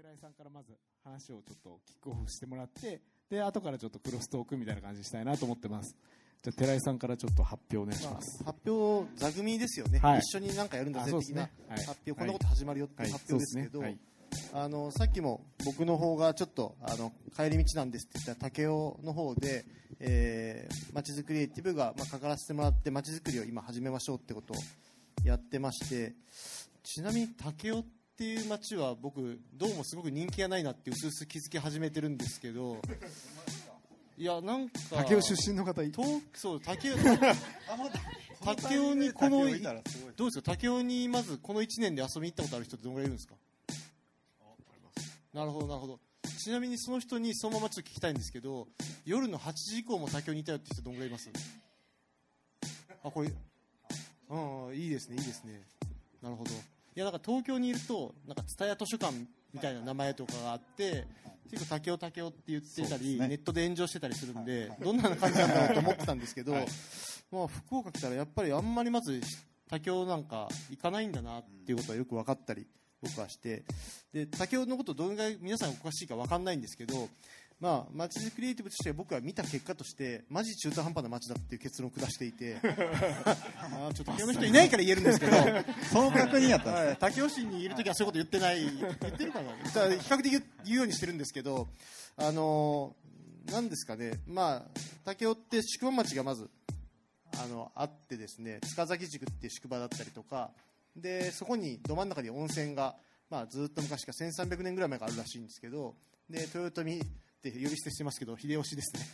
寺井さんからまず話をちょっとキックオフしてもらってで後からちょっとクロストークみたいな感じにしたいなと思ってます。じゃあ寺井さんからちょっと発表お願いします、発表座組ですよね、はい。一緒になんかやるんだぜ的なねはい。発表、こんなこと始まるよっていう発表ですけど、はい。あのさっきも僕の方がちょっとあの帰り道なんですって言った武雄の方で、えー、まちづくりエイティブが、まあ、関わらせてもらってまちづくりを今始めましょうってことをやってましてちなみに武雄っていう町は僕どうもすごく人気がないなってうすうす気づき始めてるんですけど いやなんか竹雄出身の方い東そう武雄武雄にこのどうですか？武雄にまずこの1年で遊びに行ったことある人ってどのぐらいいるんですか？なるほどなるほど。ちなみにその人にそのままちょっと聞きたいんですけど夜の8時以降も武雄にいたよって人どのぐらいいます？あこれうんいいですねいいですね。なるほど。いやなんか東京にいるとなんか蔦屋図書館みたいな名前とかがあって結構武雄武雄って言ってたり、ね。ネットで炎上してたりするんで、どんな感じなんだろうと思ってたんですけど、はい。まあ、福岡来たらやっぱりあんまりまず武雄なんか行かないんだなっていうことはよく分かったり僕はしてで武雄のことどのぐらい皆さんお詳しいか分かんないんですけどまあ街づくりエイティブとして僕は見た結果としてマジ中途半端な街だっていう結論を下していて あーちょっと武雄の人いないから言えるんですけど その確認やったんですはい、武雄市にいるときはそういうこと言ってない、言ってるかな、だから比較的言うようにしてるんですけど、あのーなんですかね、まあ、武雄って宿場町がまずあのあってですね、塚崎宿っていう宿場だったりとか、でそこにど真ん中に温泉が、まあ、ずっと昔から1300年ぐらい前からあるらしいんですけど、で豊臣って呼び捨てしてますけど、秀吉ですね。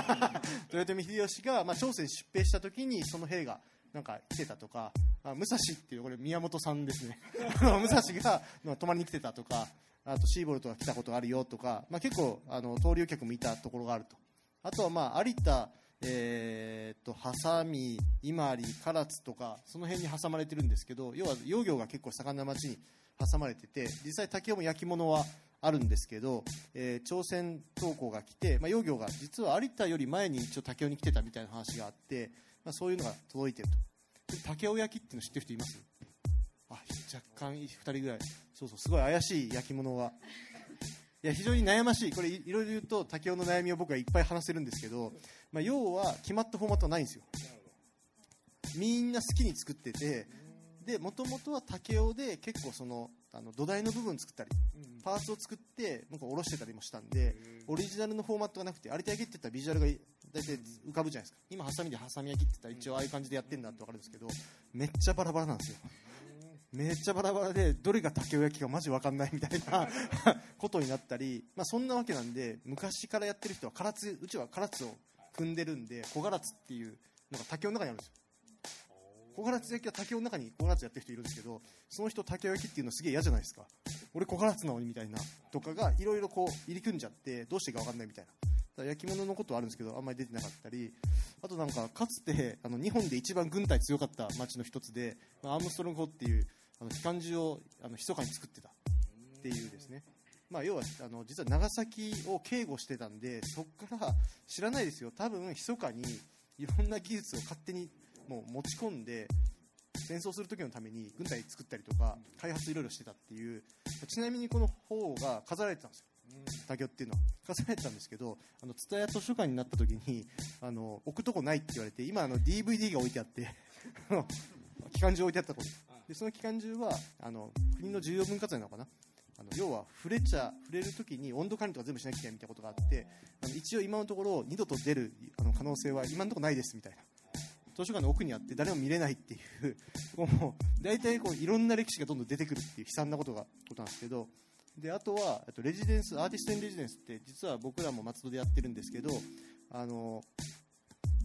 豊臣秀吉が、まあ、朝鮮出兵した時にその兵がなんか来てたとか、あ武蔵っていうこれ宮本さんですね 武蔵がま泊まりに来てたとかあとシーボルトが来たことあるよとか、まあ、結構あの登竜客もいたところがあるとあとはまあ有田えーっとハサミ、伊万里、唐津とかその辺に挟まれてるんですけど要は養業が結構盛んな町に挟まれてて実際竹雄も焼き物はあるんですけど、えー朝鮮投稿が来て、まあ、養業が実は有田より前に一応竹雄に来てたみたいな話があって、まあ、そういうのが届いてると。で竹雄焼きっていうの知ってる人います？あ若干2人ぐらい。そうそうすごい怪しい焼き物がいや非常に悩ましい。これいいろいろ言うと竹雄の悩みを僕はいっぱい話せるんですけど、まあ、要は決まったフォーマットはないんですよ。みんな好きに作っててでもともとは竹雄で結構そのあの土台の部分作ったりパーツを作ってなんか下ろしてたりもしたんでオリジナルのフォーマットがなくて有田焼きって言ったらビジュアルが大体浮かぶじゃないですか。今ハサミでハサミ焼きって言ったら一応ああいう感じでやってんだって分かるんですけどめっちゃバラバラなんですよ。めっちゃバラバラでどれが竹雄焼きかマジ分かんないみたいな ことになったり、まあ、そんなわけなんで昔からやってる人は唐津うちは唐津を組んでるんで小唐津っていうのが竹雄の中にあるんですよ小唐津焼きは竹の中に小唐津やってる人いるんですけどその人竹雄焼きっていうのすげえ嫌じゃないですか。俺小唐津なのにみたいなとかがいろいろこう入り組んじゃってどうしていいか分かんないみたいな。だ焼き物のことはあるんですけどあんまり出てなかったり。あとなんかかつてあの日本で一番軍隊強かった町の一つで、まあ、アームストロングっていうあの機関銃をあの密かに作ってたっていうですね。まあ、要はあの実は長崎を警護してたんでそこから知らないですよ。多分密かにいろんな技術を勝手にもう持ち込んで戦争する時のために軍隊作ったりとか開発いろいろしてたっていうちなみにこの方が飾られてたんですよ。竹雄っていうのは。飾られてたんですけどあの蔦屋図書館になった時にあの置くとこないって言われて今あの DVD が置いてあって 機関銃置いてあったことでその機関銃はあの国の重要文化財なのかな。あの要は触れちゃ触れるときに温度管理とか全部しなきゃいけないみたいなことがあってあの一応今のところ二度と出るあの可能性は今のところないですみたいな図書館の奥にあって誰も見れないっていうもう大体こういろんな歴史がどんどん出てくるっていう悲惨なことがことなんですけどであとはあとレジデンスアーティスト・イン・レジデンスって実は僕らも松戸でやってるんですけどあの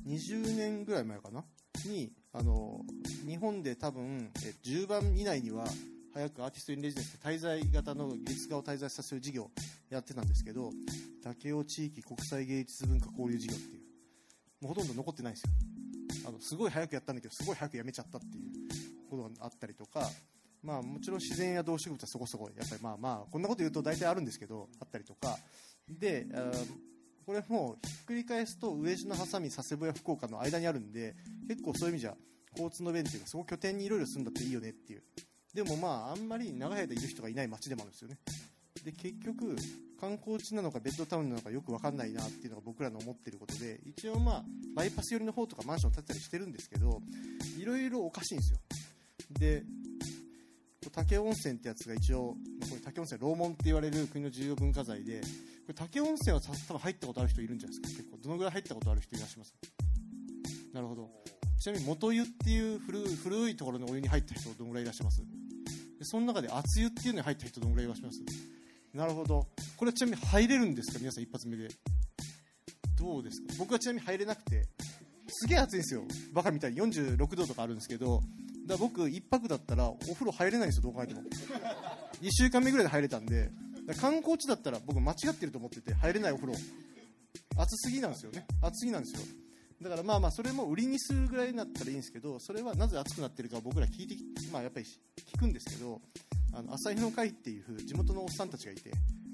20年ぐらい前かな？にあの日本で多分え10番以内には早くアーティスト・イン・レジデンスって滞在型の芸術家を滞在させる事業やってたんですけど武雄地域国際芸術文化交流事業っていうもうほとんど残ってないんですよ。あのすごい早くやったんだけどすごい早くやめちゃったっていうことがあったりとか、まあ、もちろん自然や動植物はそこそこやっぱりまあまあこんなこと言うと大体あるんですけどあったりとか。であこれもうひっくり返すと上地のハサミ佐世保や福岡の間にあるんで結構そういう意味じゃ交通の便っていうかそこ拠点にいろいろ住んだっていいよねっていう。でもまああんまり長い間いる人がいない街でもあるんですよね。で結局観光地なのかベッドタウンなのかよく分かんないなっていうのが僕らの思ってることで一応まあバイパス寄りの方とかマンション建てたりしてるんですけどいろいろおかしいんですよ。で武温泉ってやつが一応まあこれ武温泉楼門って言われる国の重要文化財でこれ武温泉は多分入ったことある人いるんじゃないですか。結構どのぐらい入ったことある人いらっしゃいます？なるほど。ちなみに元湯っていう古い古いところのお湯に入った人どのぐらいいらっしゃいます？でその中で熱湯っていうのに入った人どのぐらいいらっしゃいます？なるほど。これはちなみに入れるんですか？皆さん一発目で。どうですか？僕はちなみに入れなくて。すげえ暑いんですよ。バカみたいに。46度とかあるんですけど。だから僕1泊だったらお風呂入れないんですよどう考えても。2週間目ぐらいで入れたんで。観光地だったら僕間違ってると思ってて入れないお風呂。暑すぎなんですよね。暑すぎなんですよ。だからまあまあそれも売りにするぐらいになったらいいんですけどそれはなぜ暑くなってるか僕ら聞いてまあやっぱり聞くんですけどあの朝日の会っていう地元のおっさんたちがいて、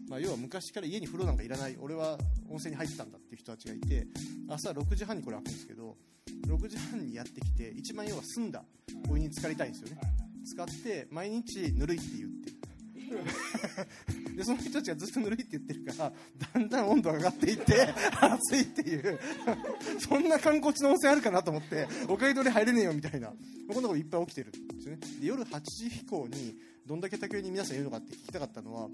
まあ、要は昔から家に風呂なんかいらない俺は温泉に入ってたんだっていう人たちがいて朝6時半にこれ開くんですけど6時半にやってきて一番要は澄んだお湯に浸かりたいんですよね。使って毎日ぬるいって言ってる でその人たちがずっとぬるいって言ってるからだんだん温度が上がっていって 暑いっていう。そんな観光地の温泉あるかなと思っておかげで俺入れねえよみたいな。こんなこといっぱい起きてるんですよね。で夜8時以降にどんだけ竹雄に皆さんいるのかって聞きたかったのは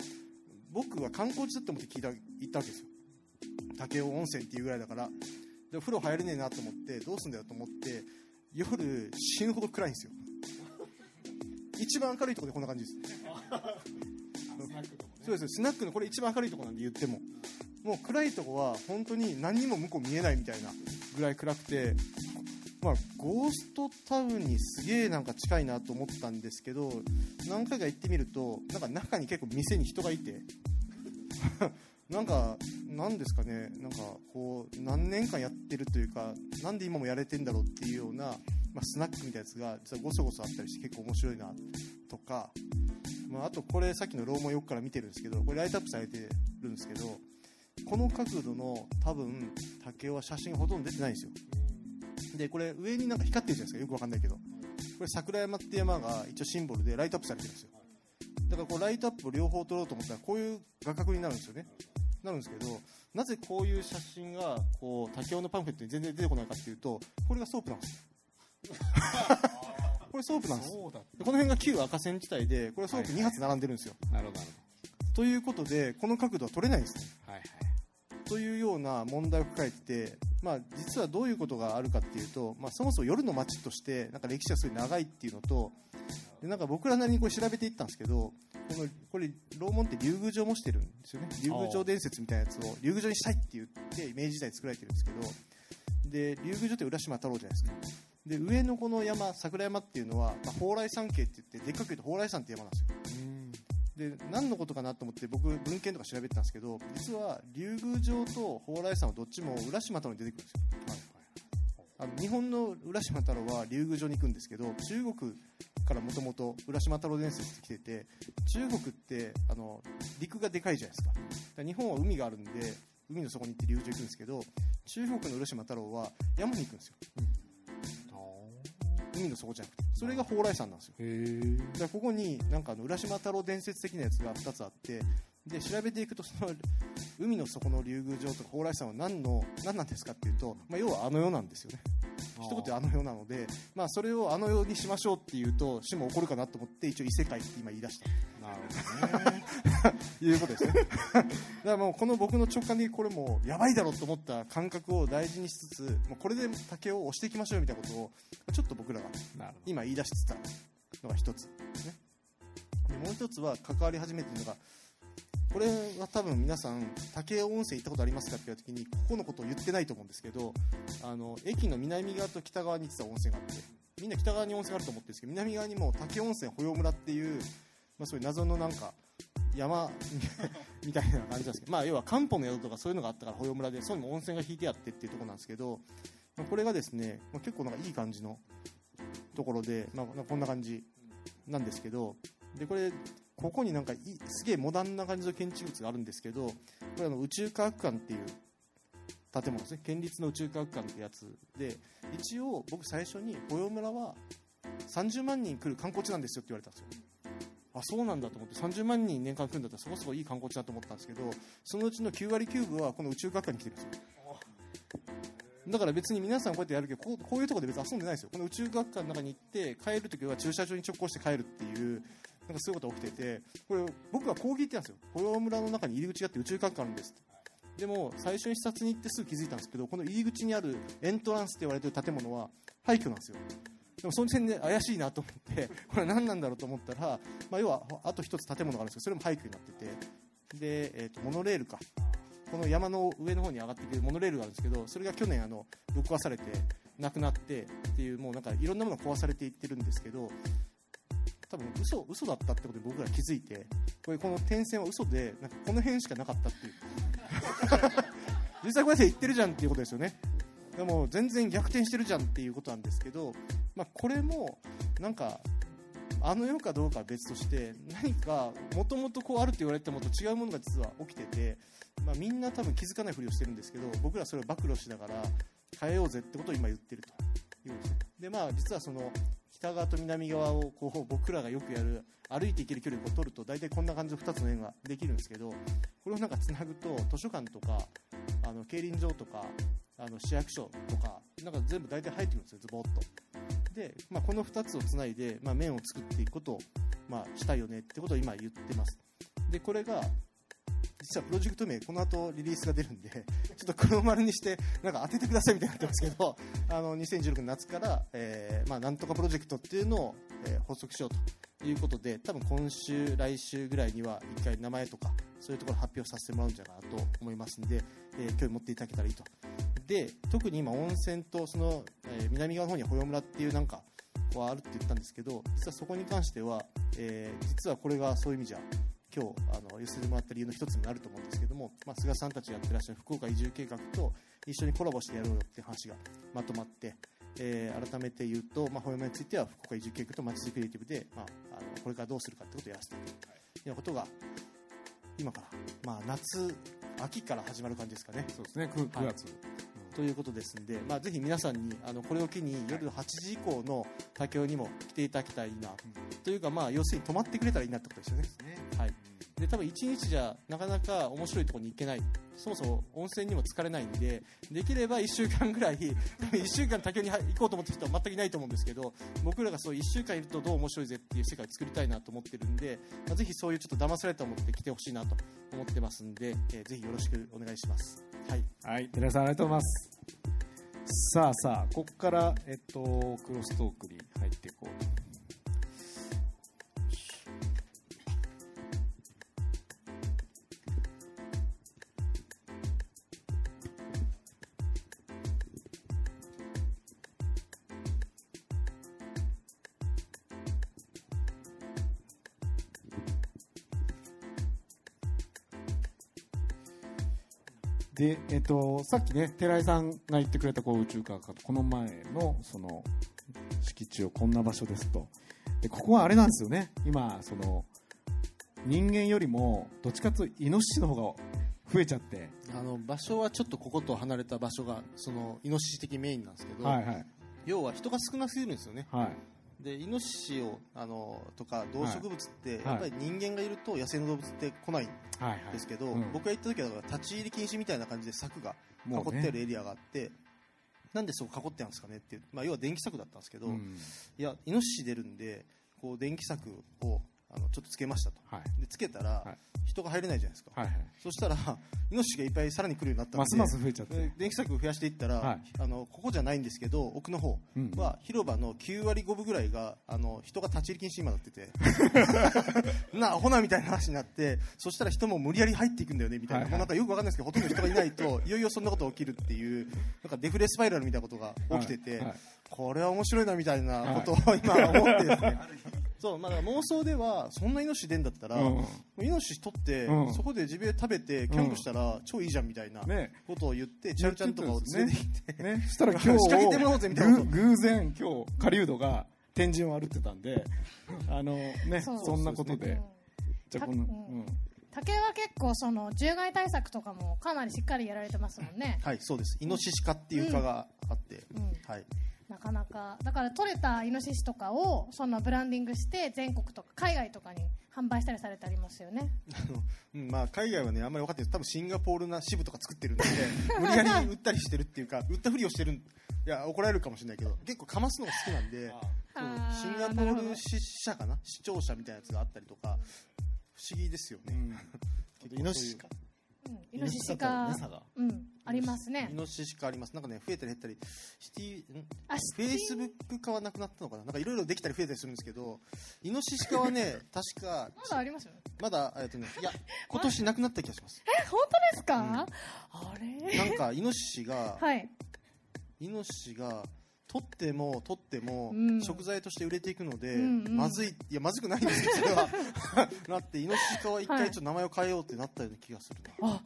僕は観光地だと思って聞いた行ったわけですよ。竹雄温泉っていうぐらいだから。で風呂入れねえなと思ってどうすんだよと思って夜死ぬほど暗いんですよ。一番明るいところでこんな感じです。そうです。スナックのこれ一番明るいところなんで言っても。もう暗いとこは本当に何にも向こう見えないみたいなぐらい暗くてまあ、ゴーストタウンにすげえなんか近いなと思ったんですけど何回か行ってみるとなんか中に結構店に人がいて なんかなんですかねなんかこう何年間やってるというかなんで今もやれてんだろうっていうような、まあ、スナックみたいなやつが実はごそごそあったりして結構面白いなとか、まあ、あとこれさっきのローマンよくから見てるんですけどこれライトアップされてるんですけどこの角度の多分武雄は写真ほとんど出てないんですよ。でこれ上になんか光ってるじゃないですか。よくわかんないけど。これ桜山って山が一応シンボルでライトアップされてるんですよ。だからこうライトアップを両方撮ろうと思ったらこういう画角になるんですよね。なるんですけどなぜこういう写真がこう武雄のパンフレットに全然出てこないかっていうとこれがソープなんですよ これソープなんです。この辺が旧赤線地帯でこれソープ2発並んでるんですよ、なるほどなるということでこの角度は撮れないんですね。ほどはいはい。というような問題を抱えてて、まあ、実はどういうことがあるかっていうと、まあ、そもそも夜の街としてなんか歴史がすごい長いっていうのとでなんか僕らなりにこれ調べていったんですけどこのこれ楼門って竜宮城もしてるんですよね。竜宮城伝説みたいなやつを竜宮城にしたいって言って明治時代に作られてるんですけどで竜宮城って浦島太郎じゃないですかで上のこの山桜山っていうのは、まあ、蓬莱山系って言ってでっかく言うと蓬莱山って山なんですよ。うん。で何のことかなと思って僕文献とか調べてたんですけど実は竜宮城と蓬莱山はどっちも浦島太郎に出てくるんですよ。はいあの日本の浦島太郎は竜宮城に行くんですけど中国からもともと浦島太郎伝説って来てて中国ってあの陸がでかいじゃないですか。日本は海があるんで海の底に行って竜宮城行くんですけど中国の浦島太郎は山に行くんですよ海の底じゃなくてそれが蓬莱山なんですよ。だからここになんかあの浦島太郎伝説的なやつが2つあってで調べていくとその海の底の竜宮城とか蓬莱山は何の何なんですかっていうと、まあ、要はあの世なんですよね一言であの世なので、まあ、それをあの世にしましょうっていうと死も起こるかなと思って一応異世界って今言い出した。なるほどね。いうことですね。だからもうこの僕の直感的にこれもうやばいだろうと思った感覚を大事にしつつもうこれで竹を押していきましょうみたいなことをちょっと僕らが今言い出してたのが一つですね。でもう一つは関わり始めてるのがこれは多分皆さん武雄温泉行ったことありますかって言った時にここのことを言ってないと思うんですけどあの駅の南側と北側に実は温泉があってみんな北側に温泉があると思ってるんですけど南側にも武雄温泉保養村っていう、まあ、そういう謎のなんか山 みたいな感じなんですけど、まあ、要は漢方の宿とかそういうのがあったから保養村でそういうのも温泉が引いてあってっていうところなんですけど、まあこれがですね、まあ、結構なんかいい感じのところで、まあ、こんな感じなんですけどでこれここになんかすげえモダンな感じの建築物があるんですけどこれあの宇宙科学館っていう建物ですね。県立の宇宙科学館ってやつで一応僕最初に保養村は30万人来る観光地なんですよって言われたんですよ。あそうなんだと思って30万人年間来るんだったらそこそこいい観光地だと思ったんですけどそのうちの9割9分はこの宇宙学科に来てるんですよ。だから別に皆さんこうやってやるけどこうこういうところで別に遊んでないですよ。この宇宙学科の中に行って帰るときは駐車場に直行して帰るっていうなんかそういうことが起きててこれ僕は講義行ってたんですよ。保養村の中に入り口があって宇宙学科あるんです。でも最初に視察に行ってすぐ気づいたんですけどこの入り口にあるエントランスって言われてる建物は廃墟なんですよ。でもその点で怪しいなと思って これ何なんだろうと思ったら、まあ、要はあと一つ建物があるんですけどそれも廃墟になってて。で、えー、とモノレールか。この山の上の方に上がっていくモノレールがあるんですけどそれが去年あのぶっ壊されてなくなってっていうもうなんかいろんなものが壊されていってるんですけど多分嘘嘘だったってことで僕ら気づいてこれこの点線は嘘でなんかこの辺しかなかったっていう。実際こうやって言ってるじゃんっていうことですよね。でも全然逆転してるじゃんっていうことなんですけど、まあ、これもなんかあの世かどうかは別として何かもともとこうあると言われてもと違うものが実は起きてて、まあ、みんな多分気づかないふりをしてるんですけど僕らそれを暴露しながら変えようぜってことを今言ってるということですね。でまあ実はその北側と南側をこう僕らがよくやる歩いて行ける距離を取ると大体こんな感じの2つの円ができるんですけどこれをなんかつなぐと図書館とかあの競輪場とかあの市役所とかなんか全部大体入ってくるんですよズボッとで、まあ、この2つをつないで、まあ、面を作っていくことを、まあ、したいよねってことを今言ってますでこれが実はプロジェクト名この後リリースが出るんで ちょっと黒丸にしてなんか当ててくださいみたいになってますけど あの2016年夏から、えーまあ、なんとかプロジェクトっていうのを、えー発足しようということで多分今週来週ぐらいには1回名前とかそういうところ発表させてもらうんじゃないかなと思いますんで、えー興味持っていただけたらいいと。で特に今温泉とその、えー南側の方に保養村っていうなんかこうあるって言ったんですけど実はそこに関しては、えー実はこれがそういう意味じゃ今日あの寄せてもらった理由の一つになると思うんですけども、まあ、菅さんたちがやってらっしゃる福岡移住計画と一緒にコラボしてやろうよっていう話がまとまって、えー改めて言うと、まあ、保養村については福岡移住計画とまちづくりクリエイティブで、まあ、あのこれからどうするかってことをやらせていくというようなことが今から、まあ、夏秋から始まる感じですかね。そうですね。9, 9月、ということですんで、まあ、ぜひ皆さんにあのこれを機に夜8時以降の竹雄にも来ていただきたいな、というか、まあ、要するに泊まってくれたらいいなってことですよね。はい、で多分1日じゃなかなか面白いところに行けないそもそも温泉にも浸かれないんでできれば1週間ぐらい 1週間竹雄に行こうと思ってる人は全くいないと思うんですけど僕らがそう1週間いるとどう面白いぜっていう世界を作りたいなと思ってるんで、まあ、ぜひそういうちょっと騙されたと思って来てほしいなと思ってますんで、えーぜひよろしくお願いします。はいはい、寺さんありがとうございます。さあさあ、ここから、えっと、クロストークに入っていこうと。で、えっと、さっきね、寺井さんが言ってくれたこう宇宙科学この前のその敷地をこんな場所ですと。で、ここはあれなんですよね。今、その人間よりもどっちかというとイノシシの方が増えちゃって。あの場所はちょっとここと離れた場所がそのイノシシ的メインなんですけど、はいはい。要は人が少なすぎるんですよねはい。でイノシシをあのとか動植物って、はい。やっぱり人間がいると野生の動物って来ないんはいはい。ですけど、うん僕が行った時は立ち入り禁止みたいな感じで柵が囲ってあるエリアがあって、なんでそこ囲ってあるんですかねっていう、まあ、要は電気柵だったんですけど、うん。いやイノシシ出るんでこう電気柵をあのちょっとつけましたと。はい。でつけたら、はい。人が入れないじゃないですか、はいはい。そしたら イノシシがいっぱいさらに来るようになったんでますます増えちゃって。で電気柵を増やしていったら、はい。あのここじゃないんですけど奥の方うん。は広場の9割5分ぐらいがあの人が立ち入り禁止に今なってて。なアホなみたいな話になってそしたら人も無理やり入っていくんだよねみたいな、はいはい。なんかよくわかんないですけどほとんど人がいないと いよいよそんなことが起きるっていうなんかデフレスパイラルみたいなことが起きてて、はい。はい。これは面白いなみたいなことを今思ってですね、そうまあ、だから妄想ではそんなイノシシ出んだったら、うん。イノシシ取って、うん。そこでジビエ食べてキャンプしたら超いいじゃんみたいなね。ことを言って、チャルちゃんとかを連れてきて、ね、そしたら今日仕掛けてもらおうぜみたいなこ偶然今日狩人が天神を歩ってたんであのねそう。そんなことで、うんじゃあこの、たうん。竹は結構その獣害対策とかもかなりしっかりやられてますもんね、はい、そうです。イノシシ科っていう科があって、うん、はい。なかなか。だから取れたイノシシとかをそのブランディングして全国とか海外とかに販売したりされてありますよね。うんまあ、海外はねあんまり分かってない。です多分シンガポールな支部とか作ってるんで 無理やり売ったりしてるっていうか売ったふりをしてるんいや怒られるかもしれないけど結構かますのが好きなんでシンガポール支社かな？視聴者みたいなやつがあったりとか不思議ですよね、結構イノシシか。うんイノシシだったらがね差が。うん。ありますね。イノシシ化ありますなんかね増えたり減ったりシティフェイスブック化はなくなったのかななんかいろいろできたり増えたりするんですけどイノシシ化はね確かまだありますよまだえっとねいや今年なくなった気がしますえ本当ですか、あれなんかイノシシがはいイノシシが取っても取ってもうん。食材として売れていくので、うんうん。まずいいやまずくないんですよそれは。なってイノシシ化は一回ちょっと名前を変えようってなったような気がするな、あ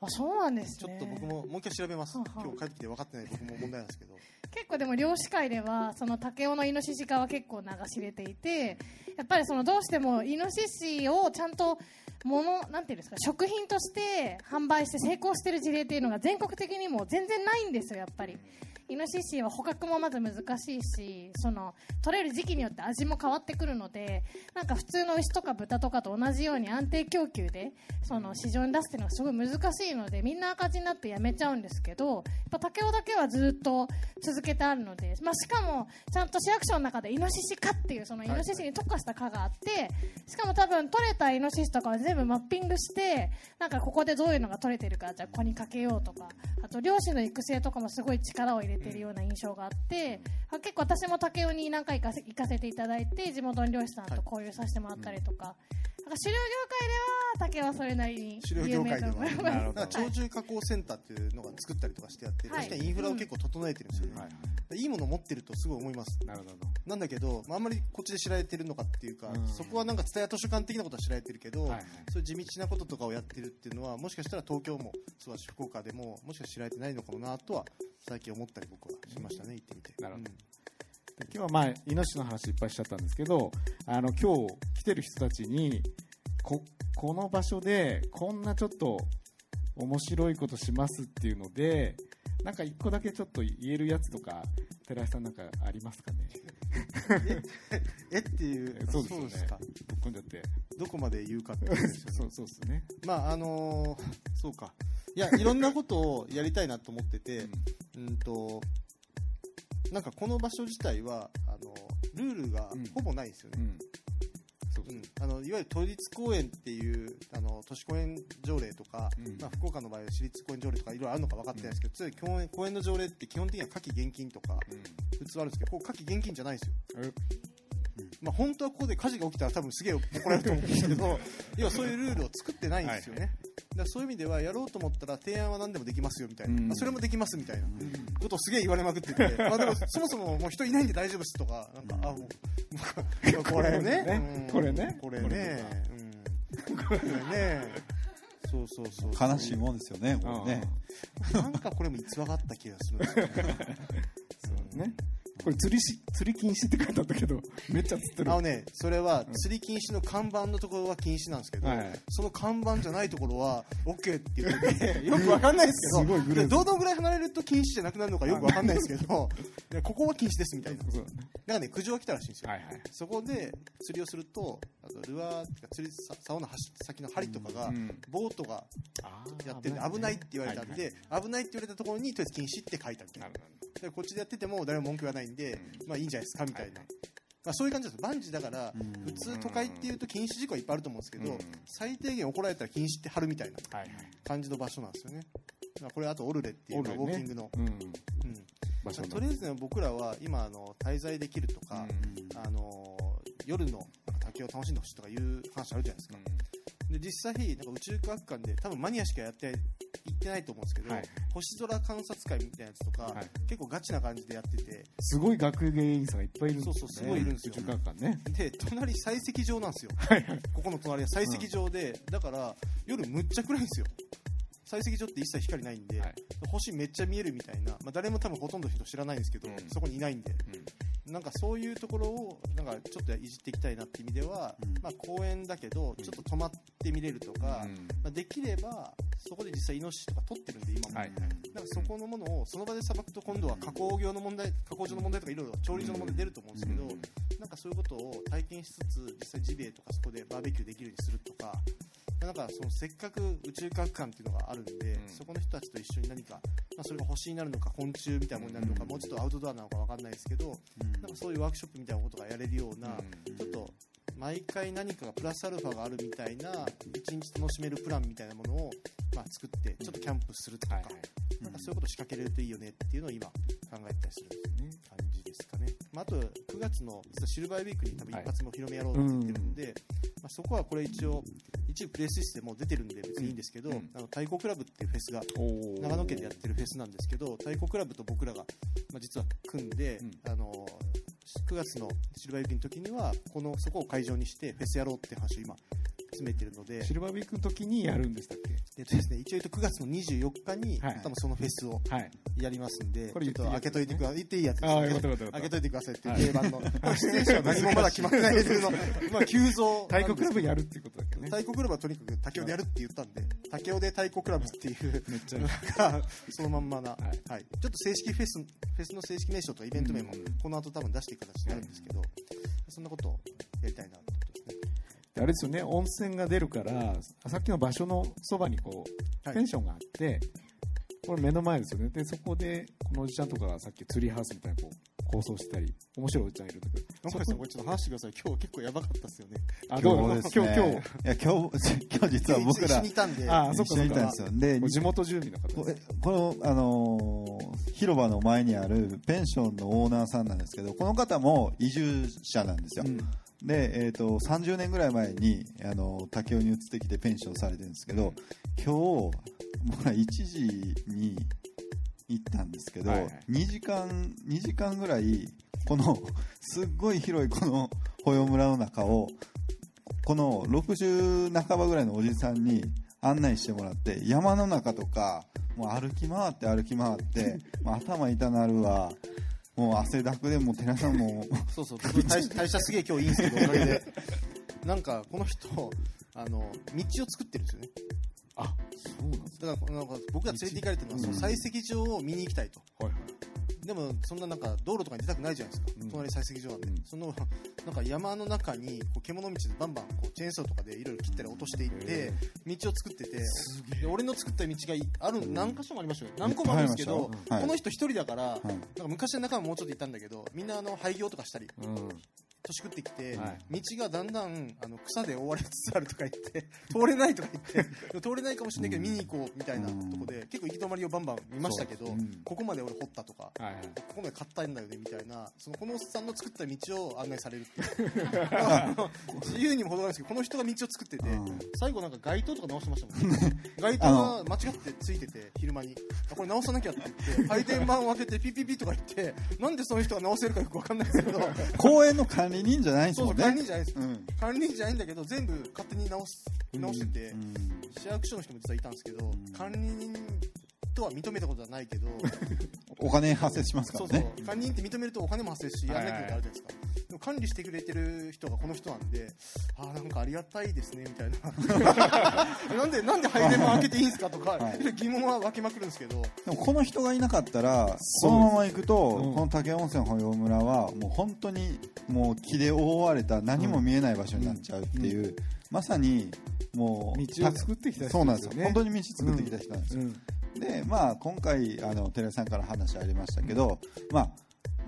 あそうなんですちょねっと僕ももう一回調べます。今日帰ってきて分かってない僕も問題なんですけど。結構でも漁師会ではその竹雄のイノシシ化は結構流し入れていてやっぱりそのどうしてもイノシシをちゃんとものなんていうんですか食品として販売して成功してる事例っていうのが全国的にも全然ないんですよやっぱりイノシシは捕獲もまず難しいしその取れる時期によって味も変わってくるのでなんか普通の牛とか豚とかと同じように安定供給でその市場に出すっていうのがすごい難しいのでみんな赤字になってやめちゃうんですけどやっぱ竹雄だけはずっと続けてあるので、まあ、しかもちゃんと市役所の中でイノシシ科っていうそのイノシシに特化した科があってしかも多分取れたイノシシとかは全部マッピングしてなんかここでどういうのが取れてるかじゃあここにかけようとかあと漁師の育成とかもすごい力を入れてるような印象があって、あ結構私も竹雄に何回か行かせていただいて地元の漁師さんと交流させてもらったりとか,、なんか狩猟業界では竹雄はそれなりに狩猟有名業界ではと思います。なる鳥獣加工センターっていうのが作ったりとかしてやって、はい。確かにインフラを結構整えてるんですよね、はいいいものを持ってるとすごい思います。なるほど。なんだけど、まあ、あんまりこっちで知られてるのかっていうか、うん。そこはなんか蔦屋図書館的なことは知られてるけど、はいはい。そういう地道なこととかをやってるっていうのはもしかしたら東京もそうだし福岡でももしかしたら知られてないのかもなとは最近思ったり僕はしましたね、行ってみて。なるほど。今日はまあイノシシの話いっぱいしちゃったんですけどあの今日来てる人たちにここの場所でこんなちょっと面白いことしますっていうのでなんか一個だけちょっと言えるやつとか寺井さんなんかありますかね？えっていう そうですよね。か。ぶっこんじゃって。どこまで言うかって そうそうですね。まああのーそうかいやいろんなことをやりたいなと思ってて、うん。となんかこの場所自体はあのルールがほぼないんですよね、うん。そう。うん。あのいわゆる都立公園っていうあの都市公園条例とか、うん。まあ、福岡の場合は市立公園条例とかいろいろあるのか分かってないですけど、つまり公園の条例って基本的には夏季厳禁とか普通はあるんですけどここ夏季厳禁じゃないんですよ、え？まあ、本当はここで火事が起きたら多分すげえ怒られると思うんですけど 要はそういうルールを作ってないんですよね、だからそういう意味ではやろうと思ったら提案は何でもできますよみたいな、うん。あそれもできますみたいなことをすげえ言われまくってて、まあ、でもそもそももう人いないんで大丈夫ですとかなんか、あもう僕これね、うん。これね。これね、うん、これね。そうそうそう悲しいもんですよね、これね。なんかこれも逸話があった気がするんですよね。そうねこれ釣りし釣り禁止って書いてあったけどめっちゃ釣ってる。あのね、それは釣り禁止の看板のところは禁止なんですけど、はいその看板じゃないところは OK って言ってて、よくわかんないですけど、すごいグレーでどのぐらい離れると禁止じゃなくなるのかよくわかんないですけど、でここは禁止ですみたいな。だからね、苦情が来たらしいんですよ。はいはいそこで釣りをすると、あとルアーってか釣りさ竿の端先の針とかが、うん。ボートがあやってるんで危ないって言われたんで、危ないって言われたところにとりあえず禁止って書いてあるなこっちでやってても誰も文句言わないんで、まあいいんじゃないですかみたいな、まあ、そういう感じです。バンジーだから普通都会っていうと禁止事項はいっぱいあると思うんですけど、うん。最低限怒られたら禁止って貼るみたいな感じの場所なんですよね。まあこれあとオルレっていうウォーキングの、うん。うん。場所の。とりあえずね僕らは今あの滞在できるとか、あの夜の滝を楽しんでほしいとかいう話あるじゃないですか、で実際なんか宇宙科学館で多分マニアしかやって行ってないと思うんですけど、はい。星空観察会みたいなやつとか、はい。結構ガチな感じでやってて。すごい学芸員さんがいっぱいいるんですよね。そうそうすごいいるんですよ。宇宙科学館ね。で隣採石場なんですよ。ここの隣は採石場で、だから夜むっちゃ暗いんですよ。採石場って一切光ないんで、はい。星めっちゃ見えるみたいな、まあ、誰も多分ほとんどの人知らないんですけど、うん。そこにいないんでなんかそういうところをなんかちょっといじっていきたいなって意味では、まあ、公園だけどちょっと泊まってみれるとか、うん。まあ、できればそこで実際イノシシとか取ってるんで今も、はいだからそこのものをその場でさばくと今度は加工業の問題加工場の問題とかいろいろ調理場の問題出ると思うんですけど、なんかそういうことを体験しつつ実際ジビエとかそこでバーベキューできるようにするとかなんかそのせっかく宇宙科学館っていうのがあるんで、うん。そこの人たちと一緒に何か、まあ、それが星になるのか昆虫みたいなものになるのか、もうちょっとアウトドアなのかわかんないですけど、なんかそういうワークショップみたいなことがやれるような、うん。ちょっと毎回何かがプラスアルファがあるみたいな一日楽しめるプランみたいなものを、まあ、作ってちょっとキャンプするとか、なんかそういうことを仕掛けれるといいよねっていうのを今考えたりするんですねですかね、まあ、あと9月の実はシルバーウィークに多分一発も広めやろうって言ってるんで、まあ、そこはこれ一応一部プレスリスでもう出てるんで別にいいんですけど、うん。あの太鼓クラブっていうフェスが長野県でやってるフェスなんですけど太鼓クラブと僕らが、まあ、実は組んで、うん。あの9月のシルバーウィークの時にはこのそこを会場にしてフェスやろうって話を今詰めてるので。シルバーウィークの時にやるんでしたっえっとですね、一応言うと9月の24日に、はい多分そのフェスをけはいやりますんで、これ言ってちょっと開けといてください。言っていいやつですああねよかったよかったよかった開けといてくださいっていうはい定番の。出演者は何も まだ決まってないレベルの、まあ、急増。太鼓クラブやるっていうことだけどね太鼓クラブはとにかく竹雄でやるって言ったんで、竹雄で太鼓クラブっていう、めっちゃそのまんまな、ははいい。ちょっと正式フェス、フェスの正式名称とかイベント名もうん、この後多分出していく形になるんですけど、そんなことをやりたいな。あれですよね温泉が出るからさっきの場所のそばにこう、はいペンションがあってこれ目の前ですよねでそこでこのおじちゃんとかがさっきツリーハウスみたいなこう構想したり面白いおじちゃんいるんだけどなんかさん、これちょっと話してください。今日結構やばかったですよね。あどう今日ですね。今日今日いや、今日、今日実は僕ら一緒にいたんで、ああそっか一緒にいたんですよ。で、地元住民の方こですこの、あのー広場の前にあるペンションのオーナーさんなんですけど、この方も移住者なんですよ。うんで、えー、と30年ぐらい前にあの竹雄に移ってきてペンションされてるんですけど今日僕ら1時に行ったんですけど、はい。はい2時間2時間ぐらいこのすっごい広いこの保養村の中をこの60半ばぐらいのおじさんに案内してもらって山の中とかもう歩き回って歩き回ってもう頭痛なるわもう汗だくでもう寺さんもそうそう、僕代謝代謝すげえ今日いいんですけど、おかげで。なんか、この人、あの、道を作ってるんですよね。あそうなんですだから、なんか僕が連れて行かれてるのは、その採石場を見に行きたいと。はいはいでも、そんななんか、道路とかに出たくないじゃないですか。うん。隣採石場なんで。うん。その、なんか山の中に、こう獣道でバンバン、こう、チェーンソーとかでいろいろ切ったり落としていって、道を作ってて、で俺の作った道がいある、何箇所もありましたよ。何個もあるんですけどこの人一人だから、はい。なんか昔の仲間ももうちょっといたんだけど、みんなあの廃業とかしたり、うん年食ってきて、は道がだんだんあの草で覆われつつあるとか言って 通れないとか言って通れないかもしれないけど見に行こうみたいなとこで結構行き止まりをバンバン見ましたけど、そううんここまで俺掘ったとかはいはい。ここまで買ったんだよねみたいなそのこのおっさんの作った道を案内されるっていう。あ の自由にも程があるんですけどこの人が道を作ってて、うん。最後なんか街灯とか直してましたもんね。街灯が間違ってついてて昼間に。あこれ直さなきゃって言って配電盤を開けてピッピッピッとか言ってなんでその人が直せるかよくわかんないですけど公園の管理人じゃないですそうそうもんね。管理人じゃないですうん。管理人じゃないんだけど全部勝手に直す直してて、うん市役所の人も実はいたんですけど、管理人とは認めたことはないけど、お金発生しますかそうらね。そう管理人って認めるとお金も発生しやらなきゃいけないってあるじゃないですか、でも管理してくれてる人がこの人なんでああなんかありがたいですねみたいな。なんでなんで配電盤開けていいんですかとか、はい。疑問は湧きまくるんですけど。でもこの人がいなかったらそのまま行くと、うん。この竹温泉保養村はもう本当にもう木で覆われた何も見えない場所になっちゃうっていう、まさにもう道を作ってきた人ですよね。そうなんですよ。本当に道作ってきた人なんですよ、うんでまあ今回あの寺井さんから話ありましたけど、まあ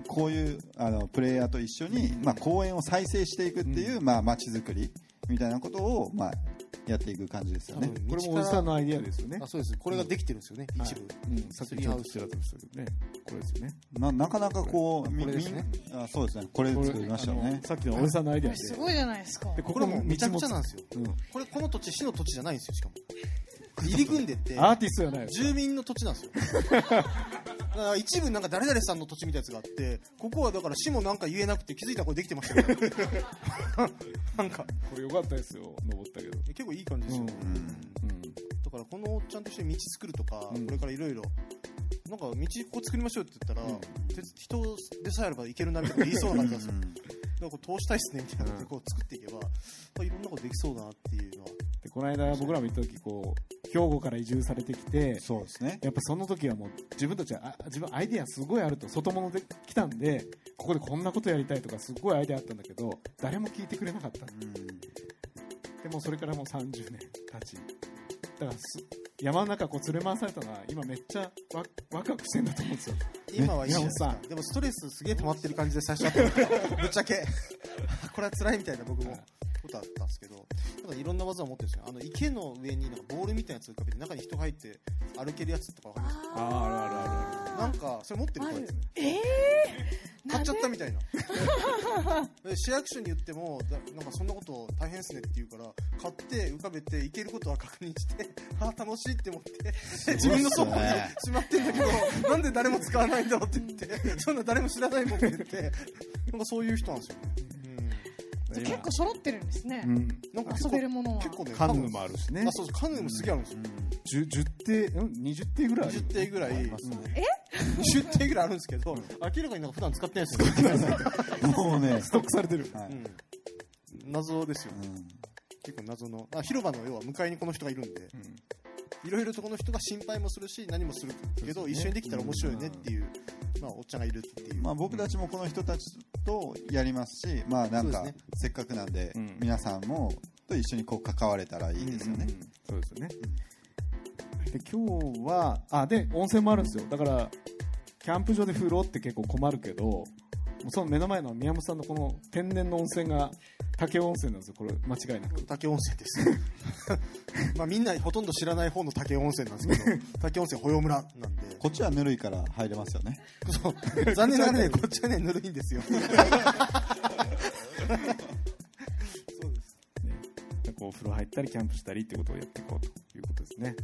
こういうあのプレイヤーと一緒に、まあ、公園を再生していくっていう、まあ街づくりみたいなことを、まあ、やっていく感じですよね。これもおじさんのアイディアですよね。あそうです。これができてるんですよね、一部、うん、さっきちょっとちらっとしたけどね。これですよね。ななかなかこうみこれですね。あそうですね。これ作りましたよね。さっきのおじさんのアイディアすでごいじゃないですか。でここれもうめちゃくちゃなんですよ。うん。これこの土地市の土地じゃないんですよしかも入り組んでってアーティストじゃないよ。住民の土地なんですよ。だから一部なんか誰々さんの土地みたいなやつがあってここはだから市もなんか言えなくて気づいたらこれできてましたよ。なんか。これ良かったですよ登ったけど。結構いい感じですよ、うん。うん。だからこのおっちゃんと一緒に道作るとか、うん。これからいろいろなんか道ここ作りましょうって言ったら、うん。て人でさえあればいけるなみたいな言いそうな感じなんですようん。だからこう通したいっすねみたいなこう作っていけば、まあいろんなことできそうだなっていうのは。でこの間僕らも行った時こう兵庫から移住されてきてそうですね。やっぱその時はもう自分たちはあ自分アイデアすごいあると外物で来たんでここでこんなことやりたいとかすごいアイデアあったんだけど誰も聞いてくれなかった。うん。でもそれからもう30年経ち。だからす山の中こう連れ回されたのは今めっちゃワワクワクしてんだと思うんですよ。今はいいじゃないでもストレスすげえ溜まってる感じで最初ぶっちゃけ。これは辛いみたいな僕もことあったんですけどなんかいろんな技を持ってるんですよ。あの池の上になんかボールみたいなやつを浮かべて中に人が入って歩けるやつとかわかります？あああるあるある。なんかそれ持ってる子ですね。ええ 買っちゃったみたいな。で市役所に言ってもだなんかそんなこと大変っすねって言うから買って浮かべていけることは確認して あー楽しいって思って自分の倉庫にしまってんだけどなんで誰も使わないんだろうって言ってそんな誰も知らないもんって言ってなんかそういう人なんですよね、結構揃ってるんですね、うん。うん、なんか遊べるものは。結構ねカヌーもあるしね。あそうそうカヌーもすげえあるんですよ、10, 10艇うん？20艇ぐらい？ある20艇ぐらい。ありますね20艇ぐらいあるんですけど、明らかになんか普段使ってないですよね、もうね。ストックされてる。はい。うん、謎ですよね、うん。結構謎の。あ広場の要は向かいにこの人がいるんで。うんいろいろとこの人が心配もするし何もするけど、一緒にできたら面白いよねっていう、まあ、おっちゃんがいるっていう、まあ、僕たちもこの人たちとやりますし、まあ、なんかせっかくなんでうん。皆さんもと一緒にこう関われたらいいですよね。そうですよね、で今日はあで温泉もあるんですよ。だからキャンプ場で風呂って結構困るけどその目の前の宮本さんのこの天然の温泉が竹温泉なんですよ。これ間違いなく。竹温泉です まあみんなほとんど知らない方の竹温泉なんですけど 竹温泉保養村なんで。こっちはぬるいから入れますよね。そう。残念ながらねこっちはねぬるいんですよ。そうです。ね、こうお風呂入ったりキャンプしたりってことをやっていこうということですね。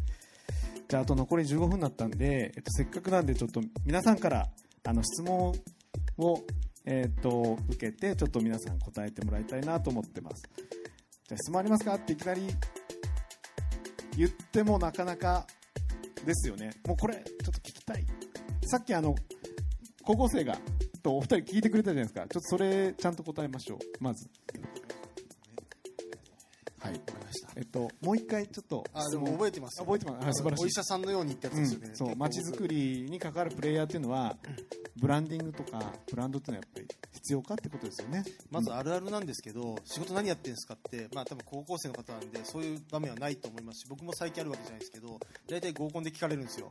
じゃああと残り15分になったんで、えっと、せっかくなんでちょっと皆さんからあの質問を、えっと受けてちょっと皆さん答えてもらいたいなと思ってます。じゃあ質問ありますか？っていきなり言ってもなかなかですよね。もうこれちょっと聞きたい。さっきあの高校生がとお二人聞いてくれたじゃないですか。ちょっとそれちゃんと答えましょう。まず。はい。した。えっと、もう一回ちょっとあでも覚えてますあ覚えてます。あ素晴らしい。お医者さんのようにってやつですよね、うん、そう。街づくりに関わるプレイヤーっていうのはブランディングとかブランドっていうのはやっぱり必要かってことですよね。まずあるあるなんですけど、仕事何やってるんですかって、まあ多分高校生の方なんで、そういう場面はないと思いますし、僕も最近あるわけじゃないですけど、大体合コンで聞かれるんですよ。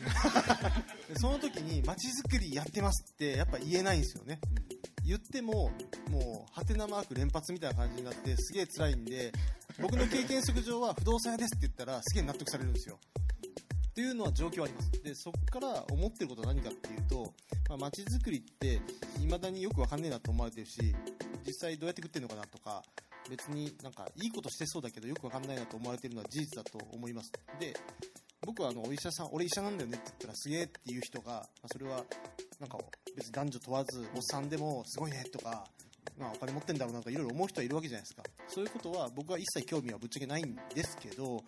でその時に、街づくりやってますって、やっぱ言えないんですよね。言っても、もう、ハテナマーク連発みたいな感じになって、すげえ辛いんで、僕の経験則上は不動産屋ですって言ったら、すげえ納得されるんですよ。っていうのは状況あります。で、そこから思ってることは何かっていうと、まあ、街づくりって、未だによくわかんねえなと思われてるし、実際どうやって食ってるのかなとか、別になんかいいことしてそうだけどよくわかんないなと思われてるのは事実だと思います。で、僕はあのお医者さん、俺医者なんだよねって言ったらすげえっていう人が、まあ、それはなんか別に男女問わず、おっさんでもすごいねとか、まあ、お金持ってんだろうなとかいろいろ思う人はいるわけじゃないですか。そういうことは僕は一切興味はぶっちゃけないんですけど、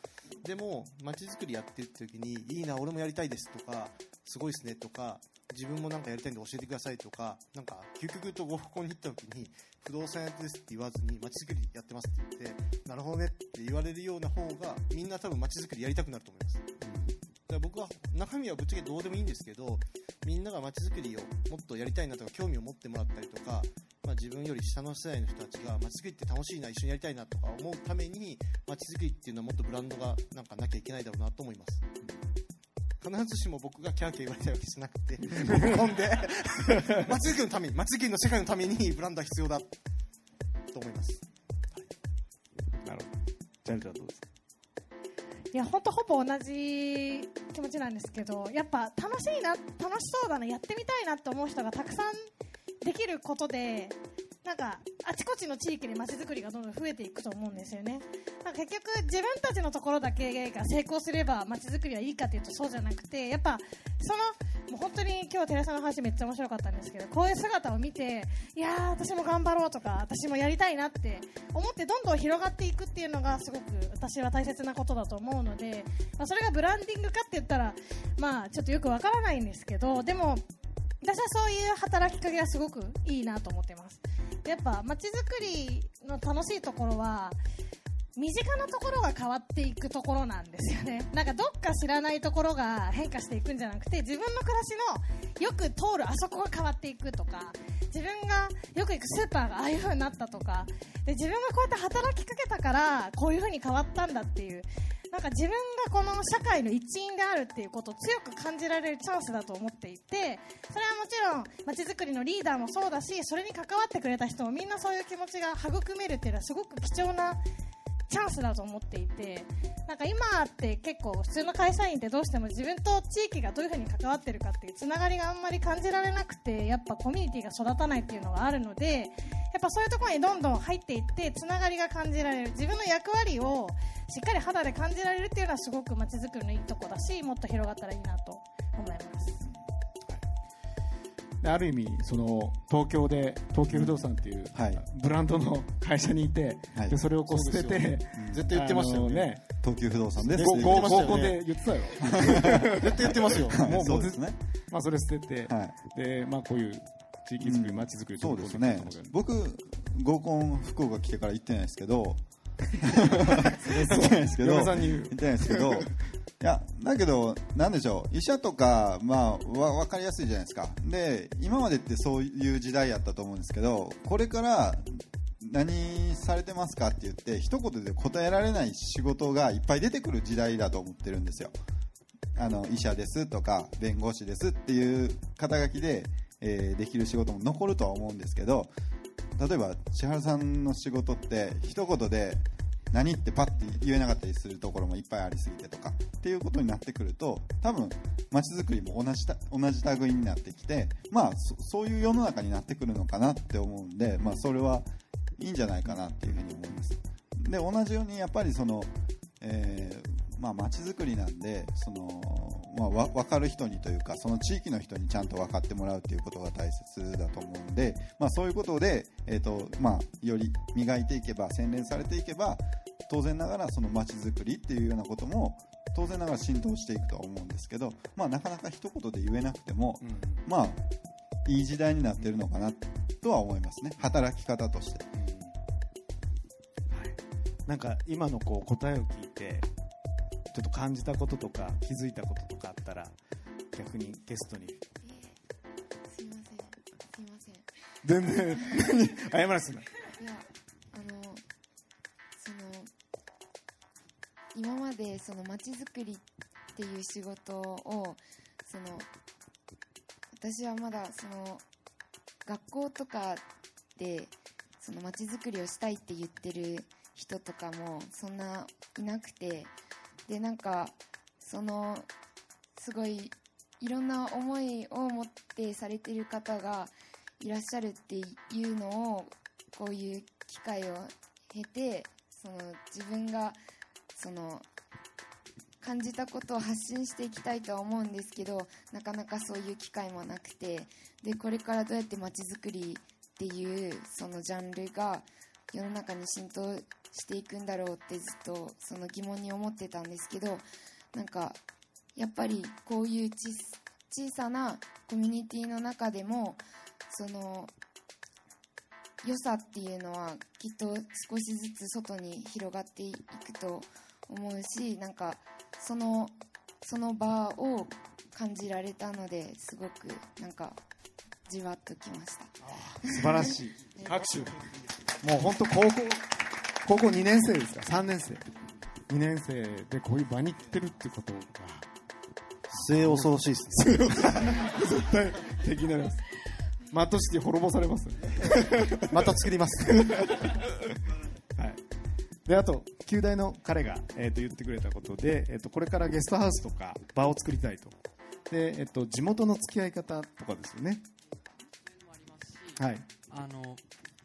でも街づくりやってる時にいいな、俺もやりたいですとか、すごいですねとか、自分もなんかやりたいんで教えてくださいとか、なんか究極と合コンに行った時に不動産屋ですって言わずに街づくりやってますって言って、なるほどねって言われるような方がみんな多分街づくりやりたくなると思います。だから僕は中身はぶっちゃけどうでもいいんですけど、みんなが街づくりをもっとやりたいなとか興味を持ってもらったりとか、まあ、自分より下の世代の人たちが街づくりって楽しいな、一緒にやりたいなとか思うために街づくりっていうのはもっとブランドがなんかなきゃいけないだろうなと思います。必ずしも僕がキャーキャー言われたわけじゃなくて、僕本で、街づくりのために、街づくりの世界のためにブランドは必要だと思います。はいなるほどジャルちゃんどうですか？いや本当ほぼ同じ気持ちなんですけどやっぱ楽しいな楽しそうだなやってみたいなって思う人がたくさんできることでなんかあちこちの地域で街づくりがどんどん増えていくと思うんですよね。なんか結局自分たちのところだけが成功すれば街づくりはいいかっていうとそうじゃなくてやっぱそのもう本当に今日寺さんの話めっちゃ面白かったんですけどこういう姿を見ていやー私も頑張ろうとか私もやりたいなって思ってどんどん広がっていくっていうのがすごく私は大切なことだと思うので、まあ、それがブランディングかって言ったらまあちょっとよくわからないんですけどでも私はそういう働きかけがすごくいいなと思ってます。やっぱ街づくりの楽しいところは身近なところが変わっていくところなんですよね。なんかどっか知らないところが変化していくんじゃなくて、自分の暮らしのよく通るあそこが変わっていくとか、自分がよく行くスーパーがああいう風になったとか、で自分がこうやって働きかけたから、こういう風に変わったんだっていう、なんか自分がこの社会の一員であるっていうことを強く感じられるチャンスだと思っていて、それはもちろん街づくりのリーダーもそうだし、それに関わってくれた人もみんなそういう気持ちが育めるっていうのはすごく貴重なチャンスだと思っていてなんか今って結構普通の会社員ってどうしても自分と地域がどういうふうに関わってるかっていうつながりがあんまり感じられなくてやっぱコミュニティが育たないっていうのがあるのでやっぱそういうところにどんどん入っていってつながりが感じられる自分の役割をしっかり肌で感じられるっていうのはすごく街づくりのいいとこだしもっと広がったらいいなと思います。である意味その東京で東急不動産っていう、はい。ブランドの会社にいて、はい。でそれをこう捨てて、絶対言ってましたよね。ね。東急不動産です。合コンで言ってたよ。絶対言ってますよ。は いもうそうですね。まあそれ捨てて、はい。でまあこういう地域づくり、街づくりそうですね。僕合コン福岡来てから行ってないですけど行ってないですけど言ってないですけどいやだけどなんでしょう医者とかまあわ分かりやすいじゃないですか。で今までってそういう時代やったと思うんですけどこれから何されてますかって言って一言で答えられない仕事がいっぱい出てくる時代だと思ってるんですよ。あの医者ですとか弁護士ですっていう肩書きで、えーできる仕事も残るとは思うんですけど例えば千春さんの仕事って一言で何ってパッて言えなかったりするところもいっぱいありすぎてとかっていうことになってくると多分街づくりも同じ同じ類になってきてまあそそういう世の中になってくるのかなって思うんで、まあ、それはいいんじゃないかなっていうふうに思います。で同じようにやっぱりその、えーまあ、街づくりなんでその、まあ、わ分かる人にというかその地域の人にちゃんと分かってもらうということが大切だと思うんで、まあ、そういうことで、えーとまあ、より磨いていけば洗練されていけば当然ながらその街づくりっていうようなことも当然ながら浸透していくとは思うんですけど、まあ、なかなか一言で言えなくても、まあいい時代になってるのかなとは思いますね。働き方として。なんか今のこう答えを聞いてちょっと感じたこととか気づいたこととかあったら逆にゲストに。すいません。すいません。い全然何？謝らすなやあのその今までその街づくりっていう仕事をその私はまだその学校とかでその街づくりをしたいって言ってる人とかもそんないなくてでなんかそのすごいいろんな思いを持ってされてる方がいらっしゃるっていうのをこういう機会を経てその自分がその感じたことを発信していきたいとは思うんですけどなかなかそういう機会もなくてでこれからどうやって街づくりっていうそのジャンルが世の中に浸透していくんだろうってずっとその疑問に思ってたんですけどなんかやっぱりこういう小小さなコミュニティの中でもその良さっていうのはきっと少しずつ外に広がっていくと思うしなんかそのその場を感じられたのですごくなんかじわっときました。素晴らしい。拍手もう本当高校高校2年生ですか？3年生。2年生でこういう場に来てるってことが。末恐ろしいですね。絶対敵になりますマットシティ滅ぼされますまた作ります。はい、であと旧大の彼が、えー、と言ってくれたことで、えー、とこれからゲストハウスとか場を作りたいと。で、えー、と地元の付き合い方とかですよね。はい。あの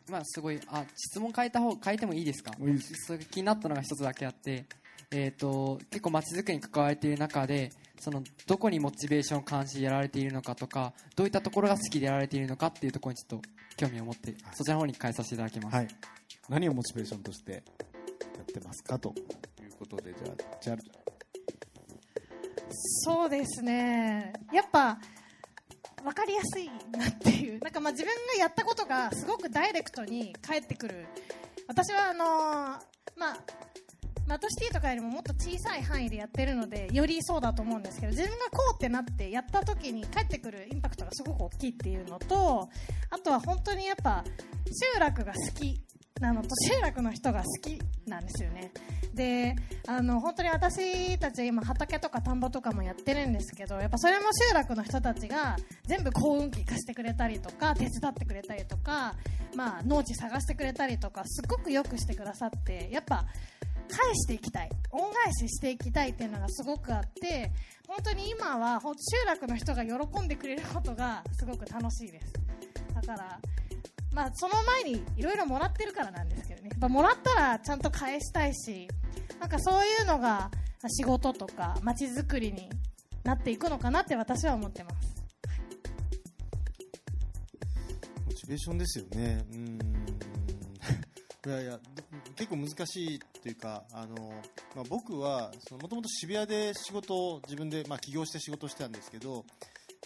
まあすごいあ質問変えた方変えてもいいですか？もういいです。それ気になったのが一つだけあって、えー、と結構街づくりに関われている中でそのどこにモチベーションを感じやられているのかとかどういったところが好きでやられているのかっていうところにちょっと興味を持ってそちらの方に変えさせていただきます、はい、何をモチベーションとしてやってますかと。いうことでじゃあじゃあ。そうですね。やっぱ分かりやすいなっていう。なんかまあ自分がやったことがすごくダイレクトに返ってくる。私はあのまあマトシティとかよりももっと小さい範囲でやってるのでよりそうだと思うんですけど自分がこうってなってやった時に返ってくるインパクトがすごく大きいっていうのとあとは本当にやっぱ集落が好き。なの集落の人が好きなんですよね。であの本当に私たち今畑とか田んぼとかもやってるんですけどやっぱそれも集落の人たちが全部幸運期貸してくれたりとか手伝ってくれたりとか、まあ、農地探してくれたりとかすごくよくしてくださってやっぱ返していきたい。恩返ししていきたいっていうのがすごくあって本当に今は集落の人が喜んでくれることがすごく楽しいです。だからまあその前にいろいろもらってるからなんですけどねやっぱもらったらちゃんと返したいしなんかそういうのが仕事とか街づくりになっていくのかなって私は思ってますモチベーションですよね。うん。いやいや、結構難しいというか、あの、まあ、僕は、もともと渋谷で仕事を自分で、まあ、起業して仕事してたんですけど、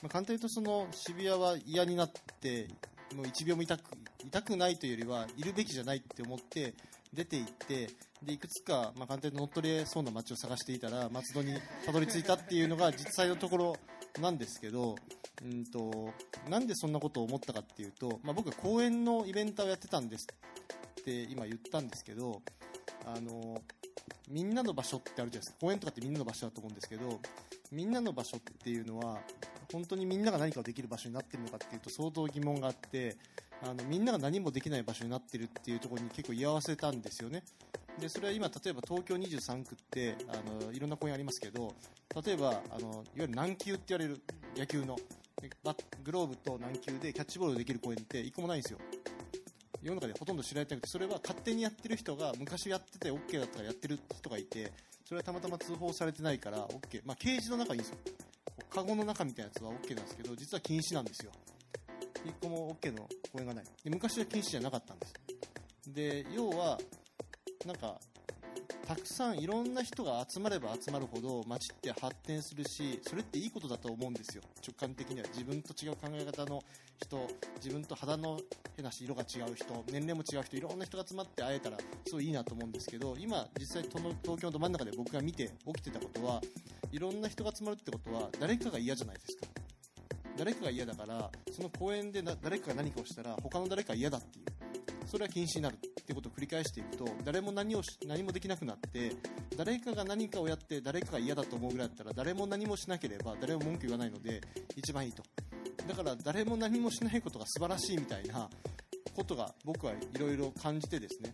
まあ、簡単に言うとその渋谷は嫌になって、もう1秒も痛く、痛くないというよりは、いるべきじゃないって思って、出て行って、で、いくつか、まあ、簡単に乗っ取れそうな街を探していたら、松戸にたどり着いたっていうのが実際のところなんですけど、うんと、なんでそんなことを思ったかっていうと、まあ、僕は公演のイベントをやってたんですって今言ったんですけど、あの、みんなの場所ってあるじゃないですか。公園とかってみんなの場所だと思うんですけど、みんなの場所っていうのは、本当にみんなが何かをできる場所になってるのかっていうと相当疑問があって、あのみんなが何もできない場所になってるっていうところに結構居合わせたんですよね。でそれは今、例えば東京23区ってあのいろんな公園ありますけど例えばあのいわゆる軟球って言われる野球のグローブと軟球でキャッチボールできる公園って1個もないんですよ。世の中でほとんど知られてなくてそれは勝手にやってる人が昔やってて OK だったからやってる人がいてそれはたまたま通報されてないから OK、まあ、ケージの中にいいんですよカゴの中みたいなやつは OK なんですけど実は禁止なんですよ。1個も OK の公園がない。で昔は禁止じゃなかったんです。で要はなんかたくさんいろんな人が集まれば集まるほど街って発展するしそれっていいことだと思うんですよ。直感的には。自分と違う考え方の人自分と肌の変なし色が違う人年齢も違う人いろんな人が集まって会えたらすごいいいなと思うんですけど今実際東京のど真ん中で僕が見て起きてたことはいろんな人が集まるってことは誰かが嫌じゃないですか。誰かが嫌だからその公園で誰かが何かをしたら他の誰かが嫌だっていう。それは禁止になるってことを繰り返していくと誰も何をし何もできなくなって誰かが何かをやって誰かが嫌だと思うぐらいだったら誰も何もしなければ誰も文句言わないので一番いいと。だから誰も何もしないことが素晴らしいみたいなことが僕はいろいろ感じてですね。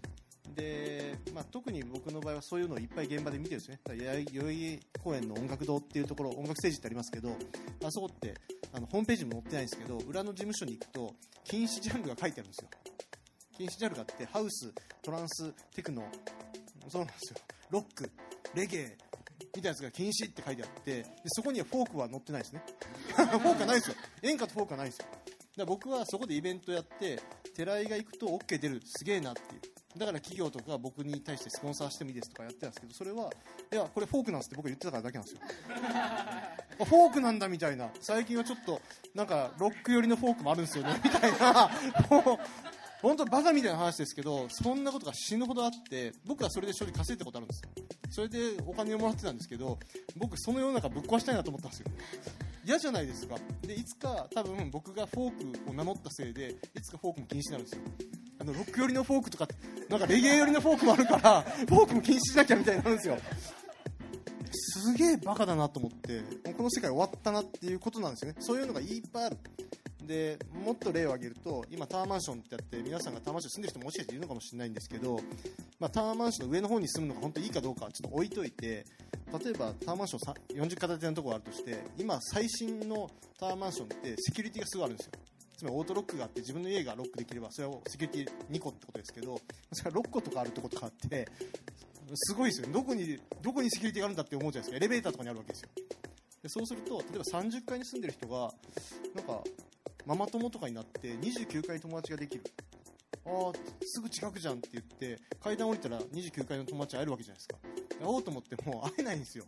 で、まあ、特に僕の場合はそういうのをいっぱい現場で見てるんですね。代々木公園の音楽堂っていうところ音楽ステージってありますけどあそこってあのホームページも載ってないんですけど裏の事務所に行くと禁止ジャンルが書いてあるんですよ。禁止ジャルがあってハウストランステクノ。そうなんですよ。ロックレゲエみたいなやつが禁止って書いてあってでそこにはフォークは載ってないですね。フォークはないですよ。演歌とフォークはないですよ。だから僕はそこでイベントやって寺井が行くと OK 出る。すげえなっていう。だから企業とか僕に対してスポンサーしてもいいですとかやってたんですけどそれはいやこれフォークなんですって僕言ってたからだけなんですよ。フォークなんだみたいな。最近はちょっとなんかロック寄りのフォークもあるんですよね。みたいな。本当バカみたいな話ですけどそんなことが死ぬほどあって僕はそれで正直稼いだことあるんですよ。それでお金をもらってたんですけど僕その世の中ぶっ壊したいなと思ったんですよ。嫌じゃないですか。でいつか多分僕がフォークを名乗ったせいでいつかフォークも禁止になるんですよ。あのロック寄りのフォークとかなんかレゲエ寄りのフォークもあるからフォークも禁止しなきゃみたいになるんですよ。すげえバカだなと思ってこの世界終わったなっていうことなんですよね。そういうのがいっぱいある。でもっと例を挙げると今タワーマンションってやって皆さんがタワーマンション住んでる人ももしかしているのかもしれないんですけど、まあ、タワーマンションの上の方に住むのが本当にいいかどうかちょっと置いといて例えばタワーマンション40階建てのところがあるとして今最新のタワーマンションってセキュリティがすごいあるんですよ。つまりオートロックがあって自分の家がロックできればそれはセキュリティ2個ってことですけどそれは6個とかあるってことがあってすごいですよ。どこにどこにセキュリティがあるんだって思うじゃないですか。エレベーターとかにあるわけですよ。でそうすると例えば30階に住んでる人がなんかママ友とかになって29階友達ができる。ああすぐ近くじゃんって言って階段降りたら29階の友達会えるわけじゃないですか。会おうと思っても会えないんですよ。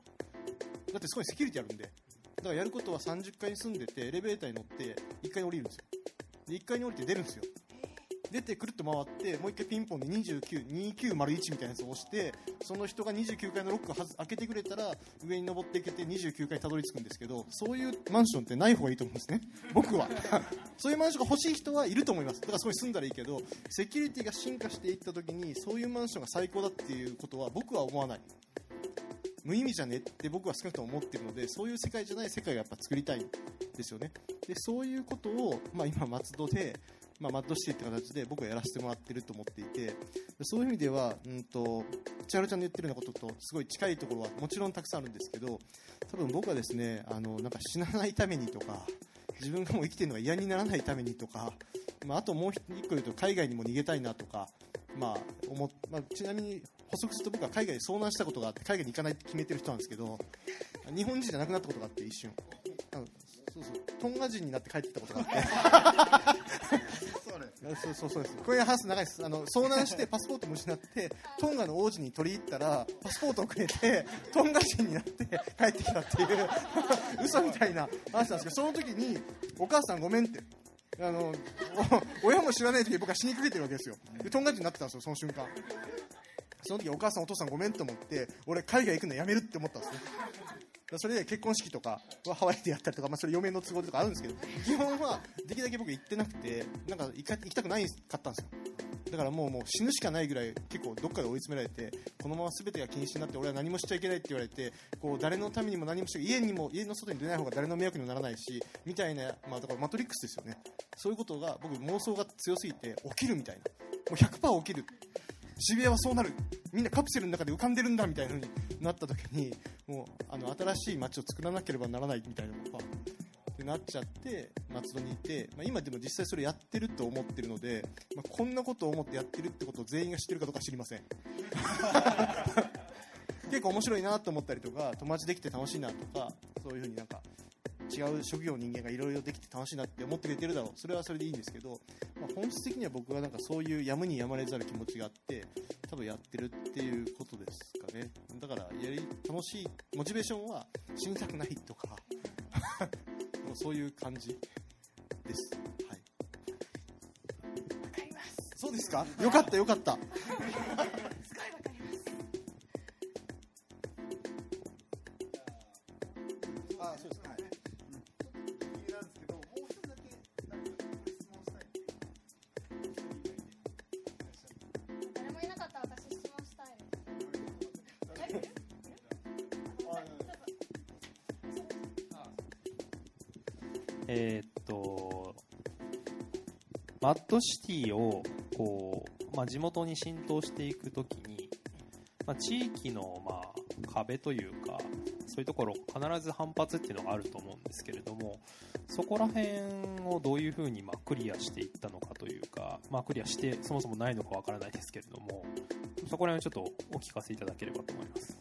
だってすごいセキュリティあるんで。だからやることは30階に住んでてエレベーターに乗って1階に降りるんですよ。で1階に降りて出るんですよ。出てくるっと回ってもう一回ピンポンで292901みたいなやつを押してその人が29階のロックを開けてくれたら上に登っていけて29階にたどり着くんですけどそういうマンションってない方がいいと思うんですね。僕は。そういうマンションが欲しい人はいると思います。だからそこに住んだらいいけどセキュリティが進化していった時にそういうマンションが最高だっていうことは僕は思わない。無意味じゃねって僕は少なくとも思ってるのでそういう世界じゃない世界がやっぱ作りたいんですよね。でそういうことを、まあ、今松戸で、まあ、マッドシティって形で僕はやらせてもらってると思っていてそういう意味では、うんと、千春ちゃんの言ってるようなこととすごい近いところはもちろんたくさんあるんですけど多分僕はですねあのなんか死なないためにとか自分がもう生きてるのが嫌にならないためにとか、まあ、あともう一個言うと海外にも逃げたいなとか、まあ思まあ、ちなみに補足すると僕は海外で遭難したことがあって海外に行かないって決めてる人なんですけど日本人じゃなくなったことがあって一瞬。そうそう。トンガ人になって帰ってきたことがあって。そうそうそうです。これ話す長いです。あの遭難してパスポートも失ってトンガの王子に取り入ったらパスポートをくれてトンガ人になって帰ってきたっていう嘘みたいな話なんですけどその時にお母さんごめんって。あのお親も知らない時に僕は死にかけてるわけですよ。でトンガ人になってたんですよその瞬間。その時お母さんお父さんごめんと思って俺海外行くのやめるって思ったんですねそれで結婚式とかはハワイでやったりとか、まあ、それ嫁の都合とかあるんですけど基本はできるだけ僕行ってなくてなんか行か行きたくないかったんですよ。だからもうもう死ぬしかないぐらい結構どっかで追い詰められてこのまま全てが禁止になって俺は何もしちゃいけないって言われてこう誰のためにも何もして家にも家の外に出ない方が誰の迷惑にもならないしみたいな、まあ、だからマトリックスですよね。そういうことが僕妄想が強すぎて起きるみたいな。もう100%起きる渋谷はそうなる。みんなカプセルの中で浮かんでるんだみたいな風になった時にもうあの新しい街を作らなければならないみたいなのがってなっちゃって松戸にいて、まあ、今でも実際それやってると思ってるので、まあ、こんなことを思ってやってるってことを全員が知ってるかどうか知りません。結構面白いなと思ったりとか友達できて楽しいなとかそういう風になんか違う職業の人間がいろいろできて楽しいなって思ってくれてるだろう。それはそれでいいんですけど、まあ、本質的には僕はなんかそういうやむにやまれざる気持ちがあって多分やってるっていうことですかね。だからやり楽しいモチベーションは死にたくないとか そういう感じです。はい。わかります。そうですか？よかったよかったマッドシティをこう、まあ、地元に浸透していくときに、まあ、地域の、まあ、壁というかそういうところ必ず反発っていうのがあると思うんですけれどもそこら辺をどういうふうに、ま、クリアしていったのかというか、まあ、クリアしてそもそもないのかわからないですけれどもそこら辺をちょっとお聞かせいただければと思います。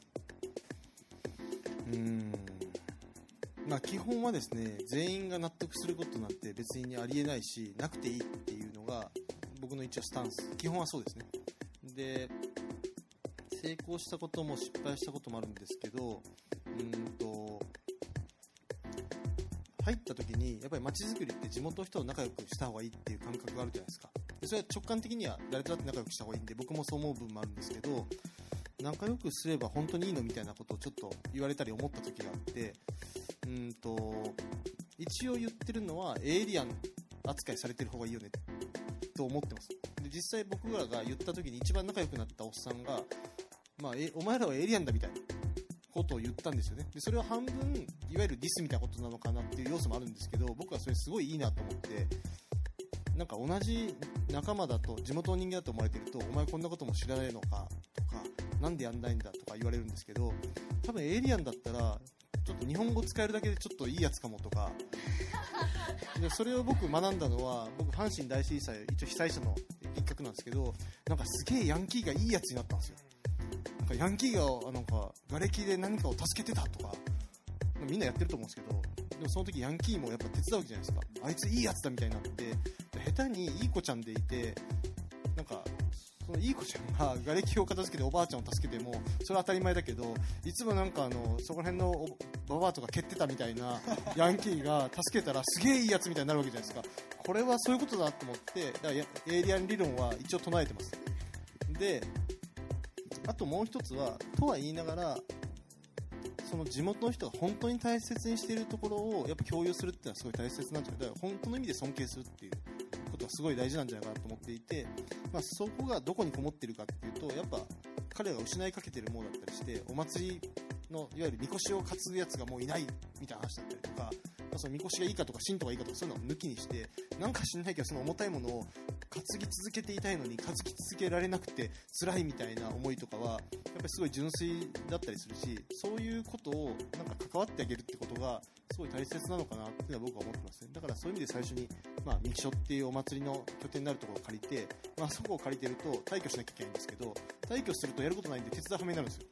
うんまあ基本はですね全員が納得することなんて別にありえないしなくていいっていの一応スタンス。基本はそうですね。で成功したことも失敗したこともあるんですけどうんと入った時にやっぱり街づくりって地元の人と仲良くした方がいいっていう感覚があるじゃないですか。それは直感的には誰とだって仲良くした方がいいんで僕もそう思う部分もあるんですけど仲良くすれば本当にいいのみたいなことをちょっと言われたり思った時があってうんと一応言ってるのはエイリアン扱いされてる方がいいよねと思ってます。で実際僕らが言った時に一番仲良くなったおっさんが、まあ、えお前らはエイリアンだみたいなことを言ったんですよね。でそれは半分いわゆるディスみたいなことなのかなっていう要素もあるんですけど僕はそれすごいいいなと思ってなんか同じ仲間だと地元の人間だと思われてるとお前こんなことも知らないのかとかなんでやんないんだとか言われるんですけど多分エイリアンだったらちょっと日本語使えるだけでちょっといいやつかもとかでそれを僕学んだのは僕阪神大震災一応被災者の一角なんですけどなんかすげえヤンキーがいいやつになったんですよ。なんかヤンキーがなんか瓦礫で何かを助けてたとかみんなやってると思うんですけどでもその時ヤンキーもやっぱ手伝うわけじゃないですか。あいついいやつだみたいになって下手にいい子ちゃんでいてなんかそのいい子ちゃんが 瓦礫を片付けておばあちゃんを助けてもそれは当たり前だけどいつもなんかあのそこら辺のおババアとか蹴ってたみたいな ヤンキーが助けたらすげえいいやつみたいになるわけじゃないですか。これはそういうことだと思ってだからやエイリアン理論は一応唱えてます。であともう一つはとは言いながらその地元の人が本当に大切にしているところをやっぱ共有するっていうのはすごい大切なんじゃないだから本当の意味で尊敬するっていうことはすごい大事なんじゃないかなと思っていて、まあ、そこがどこにこもってるかっていうとやっぱ彼らが失いかけてるものだったりしてお祭りのいわゆるみこしを担ぐやつがもういないみたいな話だったりとか、まあ、そのみこしがいいかとか神道がいいかとかそういうのを抜きにしてなんか知んないけどその重たいものを担ぎ続けていたいのに担ぎ続けられなくて辛いみたいな思いとかはやっぱりすごい純粋だったりするしそういうことをなんか関わってあげるってことがすごい大切なのかなっていうのは僕は思ってますね。だからそういう意味で最初に、まあ、三木所っていうお祭りの拠点になるところを借りて、まあ、そこを借りてると退去しなきゃいけないんですけど退去するとやることないんで手伝うはめになるんですよ。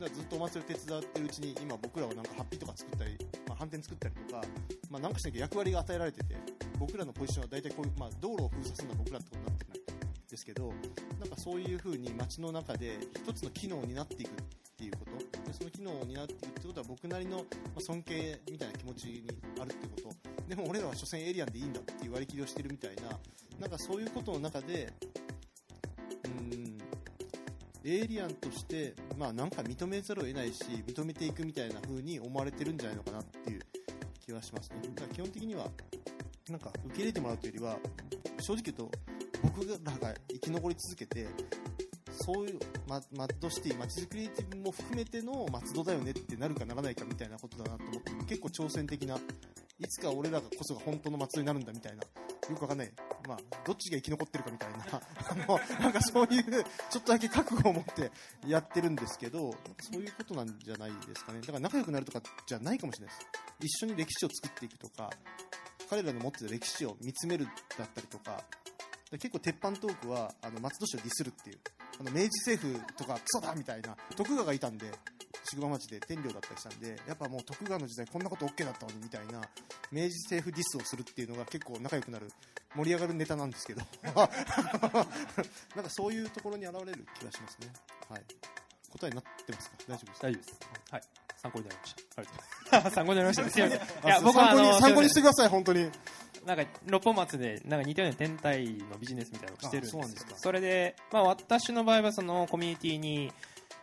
だずっとお祭りを手伝ってるうちに今僕らはなんかハッピーとか作ったり、まあ、反転作ったりとか、まあ、なんかしなきゃ役割が与えられてて僕らのポジションは大体こういう、まあ、道路を封鎖するのは僕らってことになってるんですけどなんかそういう風に街の中で一つの機能になっていくっていうこと。でその機能を担っていくってことは僕なりのま尊敬みたいな気持ちにあるってこと。でも俺らは所詮エリアンでいいんだっていう割り切りをしてるみたいななんかそういうことの中でエイリアンとして、まあ、なんか認めざるを得ないし認めていくみたいな風に思われてるんじゃないのかなっていう気はしますね。だから基本的にはなんか受け入れてもらうというよりは正直言うと僕らが生き残り続けてそういうママッドシティ、まちづくりも含めての松戸だよねってなるかならないかみたいなことだなと思って結構挑戦的ないつか俺らこそが本当の松戸になるんだみたいなよくわかんない、まあ、どっちが生き残ってるかみたいな あのなんかそういうちょっとだけ覚悟を持ってやってるんですけどそういうことなんじゃないですかね。だから仲良くなるとかじゃないかもしれないです。一緒に歴史を作っていくとか彼らの持ってる歴史を見つめるだったりとかで結構鉄板トークはあの松戸市をディスるっていうあの明治政府とかクソだみたいな徳川がいたんで宿場町で天領だったりしたんでやっぱもう徳川の時代こんなこと OK だったのにみたいな明治政府ディスをするっていうのが結構仲良くなる盛り上がるネタなんですけど なんかそういうところに現れる気がしますねはい答えになってますか？大丈夫ですか？大丈夫です。はい。参考になりました。ありがとうございます。参考になりました。すいません。いや、僕は参考に参考にしてください本当になんか、六本松で、なんか似たような天体のビジネスみたいなのをしてるんですよあそうなんですかそれで、まあ私の場合はそのコミュニティに、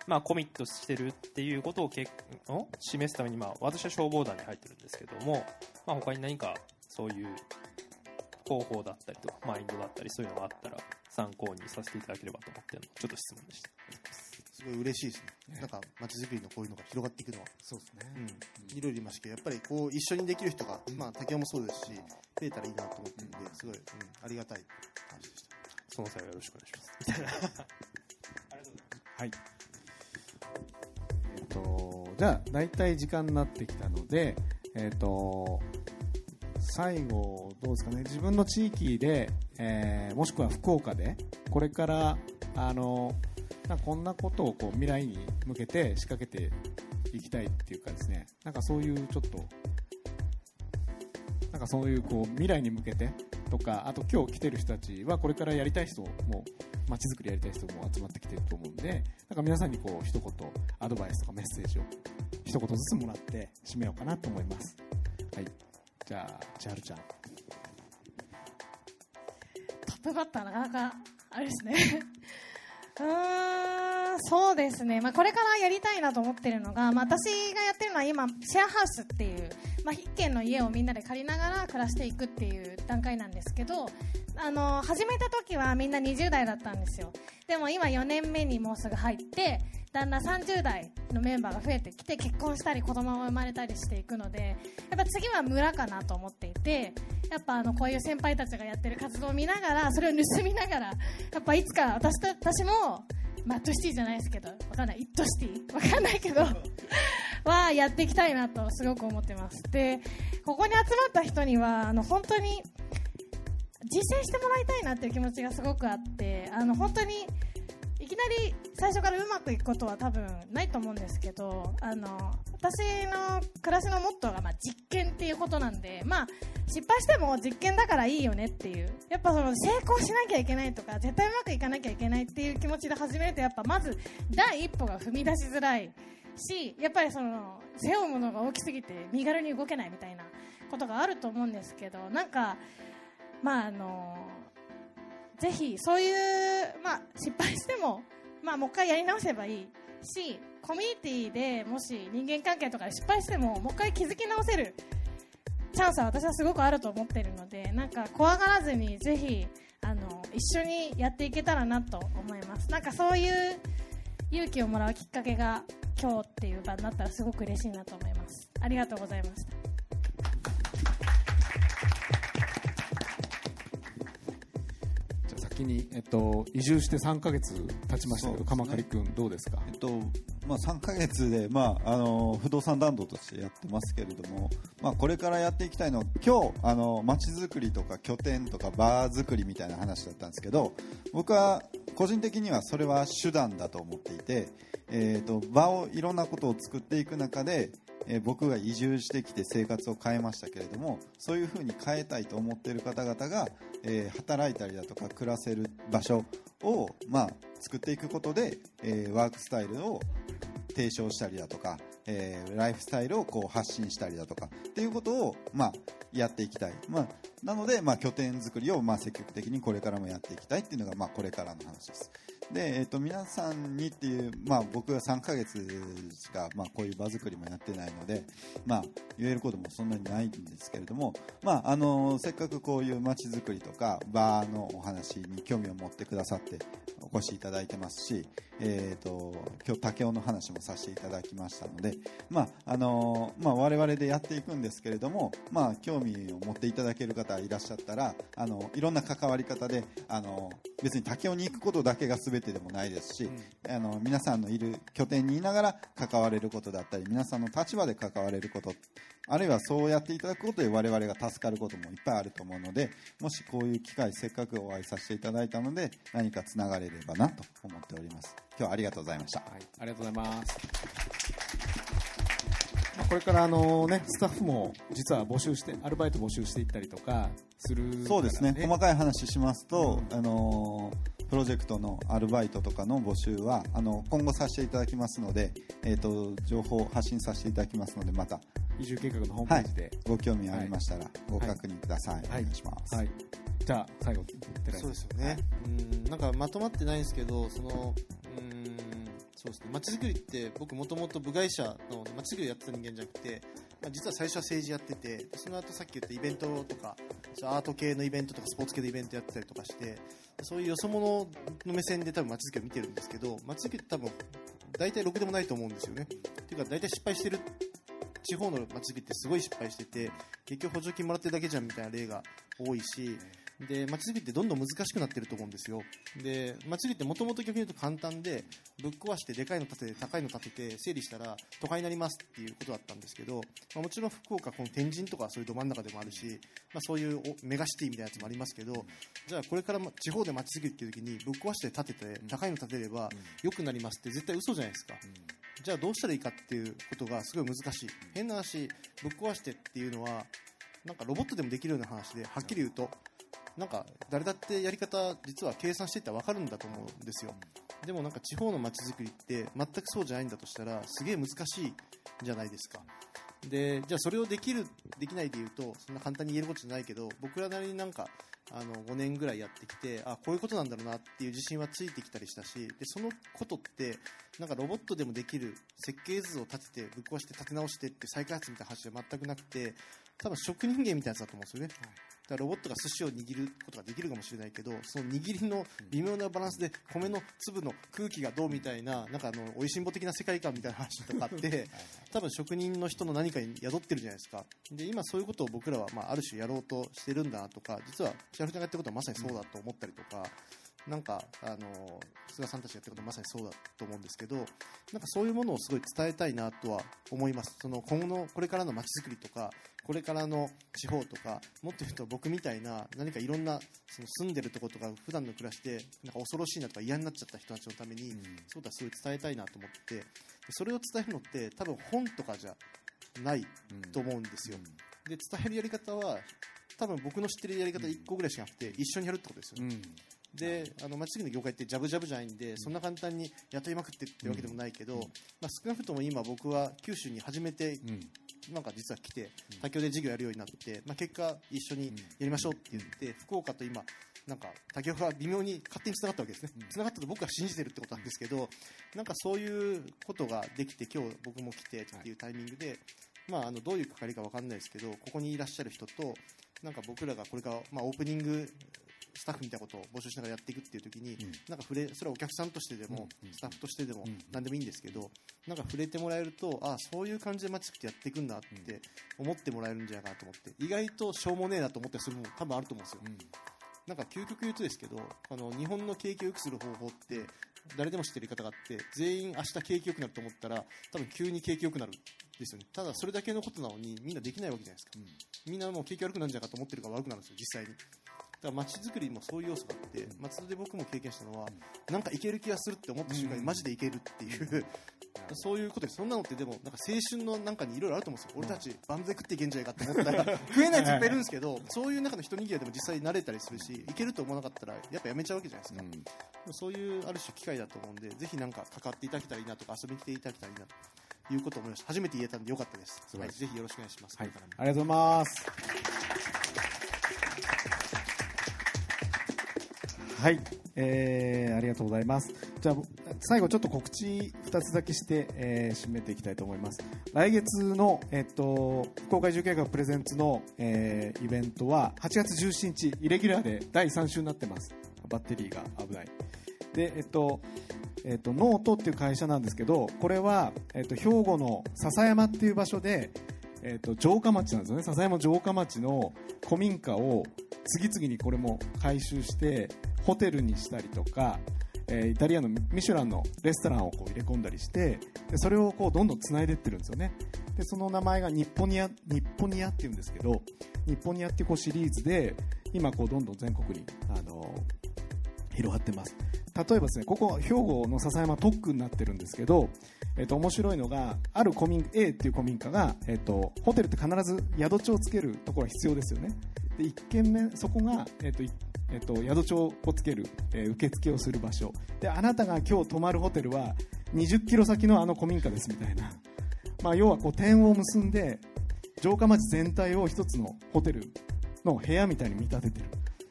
まあコミットしてるっていうことをけん？示すために、まあ私は消防団に入ってるんですけども、まあ他に何かそういう方法だったりとか、マインドだったりそういうのがあったら参考にさせていただければと思ってのちょっと質問でした。すごい嬉しいですねなんか街づくりのこういうのが広がっていくのはそうですね。うん、いろいろいましたけど、やっぱりこう一緒にできる人が、まあ、竹雄もそうですし、増えたらいいなと思ってるんで、すごい、うん、ありがたい話でした。その際はよろしくお願いします。はい。と、じゃあ、大体時間になってきたので、えっと、最後、どうですかね、自分の地域で、えーもしくは福岡で、これから、あの、なんかこんなことをこう未来に向けて仕掛けていきたいっていうかですね、なんかそういうちょっと、なんかそういうこう未来に向けてとか、あと今日来てる人たちはこれからやりたい人も、まちづくりやりたい人も集まってきてると思うんで、なんか皆さんにこう一言アドバイスとかメッセージを一言ずつもらって締めようかなと思います。はい。じゃあ、千春ちゃん。トップバッターなかなかあれですね うーんそうですね、まあ、これからやりたいなと思ってるのが、まあ、私がやってるのは今シェアハウスっていう、まあ、一軒の家をみんなで借りながら暮らしていくっていう段階なんですけどあの始めた時はみんな20代だったんですよ。でも今4年目にもうすぐ入ってだんだん30代のメンバーが増えてきて結婚したり子供が生まれたりしていくのでやっぱ次は村かなと思っていてやっぱあのこういう先輩たちがやってる活動を見ながらそれを盗みながらやっぱいつか私た私もマットシティじゃないですけどわかんない。イットシティ。わかんないけど はやっていきたいなとすごく思ってます。でここに集まった人にはあの本当に実践してもらいたいなっていう気持ちがすごくあってあの本当にいきなり最初からうまくいくことは多分ないと思うんですけどあの私の暮らしのモットーがま実験っていうことなんで、まあ、失敗しても実験だからいいよねっていう。やっぱその成功しなきゃいけないとか絶対うまくいかなきゃいけないっていう気持ちで始めるとやっぱまず第一歩が踏み出しづらいしやっぱりその背負うものが大きすぎて身軽に動けないみたいなことがあると思うんですけどなんかまああのぜひそういう、まあ、失敗しても、まあ、もう一回やり直せばいいしコミュニティでもし人間関係とかで失敗してももう一回気づき直せるチャンスは私はすごくあると思っているのでなんか怖がらずにぜひあの一緒にやっていけたらなと思います。なんかそういう勇気をもらうきっかけが今日っていう場になったらすごく嬉しいなと思います。ありがとうございました。先に、えっと、移住して3ヶ月経ちましたけど、そうですね。鎌刈君どうですか？えっとまあ、3ヶ月で、まあ、あの不動産担当としてやってますけれども、まあ、これからやっていきたいのは今日あの街づくりとか拠点とかバー作りみたいな話だったんですけど僕は個人的にはそれは手段だと思っていて、えー、と場をいろんなことを作っていく中で、え僕が移住してきて生活を変えましたけれどもそういうふうに変えたいと思っている方々が、えー働いたりだとか暮らせる場所を、まあ、作っていくことで、えーワークスタイルを提唱したりだとか、えーライフスタイルをこう発信したりだとかっていうことを、まあ、やっていきたい、まあ、なので、まあ、拠点作りを、まあ、積極的にこれからもやっていきたいっていうのが、まあ、これからの話です。で、えっと皆さんにっていう、まあ、僕が3ヶ月しか、まあ、こういう場作りもやってないので、まあ、言えることもそんなにないんですけれども、まあ、あのせっかくこういう街づくりとかバーのお話に興味を持ってくださってお越しいただいてますし、えー、と今日武雄の話もさせていただきましたので、まああのまあ、我々でやっていくんですけれども、まあ、興味を持っていただける方いらっしゃったらあのいろんな関わり方であの別に武雄に行くことだけが全てでもないですし、あの皆さんのいる拠点にいながら関われることだったり皆さんの立場で関われることあるいはそうやっていただくことで我々が助かることもいっぱいあると思うのでもしこういう機会せっかくお会いさせていただいたので何かつながれればなと思っております。今日はありがとうございました。はい、ありがとうございます。まあこれからあのねスタッフも実は募集してアルバイト募集していったりとかするから、そうですね。細かい話しますと、あのプロジェクトのアルバイトとかの募集はあの今後させていただきますので、えー、と情報を発信させていただきますのでまた移住計画のホームページで、ご興味ありましたらご確認ください、はい。お願いします、はい、じゃあ最後そうですよね、うんなんかまとまってないんですけどそのうんそうですね。街づくりって僕もともと部外者の街づくりやってた人間じゃなくて、まあ、実は最初は政治やっててその後さっき言ったイベントとかアート系のイベントとかスポーツ系のイベントやってたりとかしてそういうよそ者の目線で多分街づくりを見てるんですけど街づくりって多分大体ろくでもないと思うんですよね。っていうか大体失敗してる地方の街づくりってすごい失敗してて結局補助金もらってるだけじゃんみたいな例が多いしで街づくりってどんどん難しくなってると思うんですよ。で街づくりってもともと逆に言うと簡単でぶっ壊してでかいの建てて高いの建てて整理したら都会になりますっていうことだったんですけど、まあ、もちろん福岡この天神とかはそういうど真ん中でもあるし、まあ、そういうおメガシティみたいなやつもありますけどじゃあこれからま地方で街づくりっていう時にぶっ壊して建てて高いの建てれば良くなりますって絶対嘘じゃないですか、じゃあどうしたらいいかっていうことがすごい難しい。変な話ぶっ壊してっていうのはなんかロボットでもできるような話ではっきり言うとなんか誰だってやり方実は計算していったら分かるんだと思うんですよ。でもなんか地方の街づくりって全くそうじゃないんだとしたらすげえ難しいんじゃないですか。でじゃあそれをできるできないで言うとそんな簡単に言えることじゃないけど僕らなりになんかあの5年ぐらいやってきてあこういうことなんだろうなっていう自信はついてきたりしたしでそのことってなんかロボットでもできる設計図を立ててぶっ壊して立て直してって再開発みたいな話は全くなくて多分職人芸みたいなやつだと思うんですよね、だからロボットが寿司を握ることができるかもしれないけどその握りの微妙なバランスで米の粒の空気がどうみたいななんかあのおいしんぼ的な世界観みたいな話とかって多分職人の人の何かに宿ってるじゃないですか。で今そういうことを僕らは、まあ、ある種やろうとしてるんだなとか実は千春ちゃんがやってることはまさにそうだと思ったりとか、なんかあの菅さんたちがやってることまさにそうだと思うんですけどなんかそういうものをすごい伝えたいなとは思います。その今後のこれからの街づくりとかこれからの地方とかもっと言うと僕みたいな何かいろんなその住んでるところとか普段の暮らしでなんか恐ろしいなとか嫌になっちゃった人たちのために、そういうことはすごい伝えたいなと思ってでそれを伝えるのって多分本とかじゃないと思うんですよ、で伝えるやり方は多分僕の知ってるやり方1個ぐらいしかなくて一緒にやるってことですよね、であの街づくりの業界ってジャブジャブじゃないんで、そんな簡単に雇いまくってってわけでもないけど、まあ、少なくとも今僕は九州に初めて、なんか実は来て妥協で事業やるようになって、まあ、結果一緒にやりましょうって言って、福岡と今なんか妥協が微妙に勝手につながったわけですね、つながったと僕は信じてるってことなんですけどなんかそういうことができて今日僕も来てっていうタイミングで、まあ、あのどういう係か分かんないですけどここにいらっしゃる人となんか僕らがこれから、まあ、オープニングスタッフみたいなことを募集しながらやっていくっていう時に、なんか触れそれはお客さんとしてでも、スタッフとしてでも、何でもいいんですけどなんか触れてもらえるとあそういう感じで街づくりやっていくんだって思ってもらえるんじゃないかなと思って意外としょうもねえなと思ったりするのも多分あると思うんですよ、なんか究極言うとですけどあの日本の景気を良くする方法って誰でも知ってる言い方があって全員明日景気良くなると思ったら多分急に景気良くなるですよね。ただそれだけのことなのにみんなできないわけじゃないですか、みんなもう景気悪くなるんじゃないかと思ってるから悪くなるんですよ実際にだから街づくりもそういう要素があって松戸で僕も経験したのは、なんかいける気がするって思った瞬間にマジでいけるっていう、そういうことです。そんなのってでもなんか青春のなんかにいろいろあると思うんですよ。俺たち万歳食っていけんじゃないかって思ったら。食えないやついっぱいいるんですけどそういう中の一握りでも実際に慣れたりするしいけると思わなかったらやっぱやめちゃうわけじゃないですか、でもそういうある種機会だと思うんでぜひなんか関わっていただけたらいいなとか遊びに来ていただけたらいいなということを思いました。初めて言えたんでよかったです。はい、ぜひよろしくお願いします、はい。ありがとうございます。はい、えー、ありがとうございます。じゃあ、最後ちょっと告知2つだけして、えー締めていきたいと思います。来月の、えっと、福岡移住計画プレゼンツの、えーイベントは8月17日、イレギュラーで第3週になってます。バッテリーが危ない。で、えっと、えっと、ノートっていう会社なんですけど、これは、えっと、兵庫の篠山っていう場所で、えっと、城下町なんですよね。篠山城下町の古民家を次々にこれも回収して、ホテルにしたりとか、えーイタリアのミシュランのレストランをこう入れ込んだりして、でそれをこうどんどん繋いでってるんですよね。で、その名前が NIPPONIA、NIPPONIA っていうんですけど、日本ニアっていうこうシリーズで、今こうどんどん全国に、あの広がってます。例えばですね、ここ兵庫の笹山特区になってるんですけど、えっと面白いのがある古民家 A っていう古民家が、えっとホテルって必ず宿帳をつけるところが必要ですよね。で1軒目そこがえっとえっと宿帳をつける、えー受付をする場所。であなたが今日泊まるホテルは20キロ先のあの古民家ですみたいな、まあ、要はこう点を結んで城下町全体を一つのホテルの部屋みたいに見立ててる、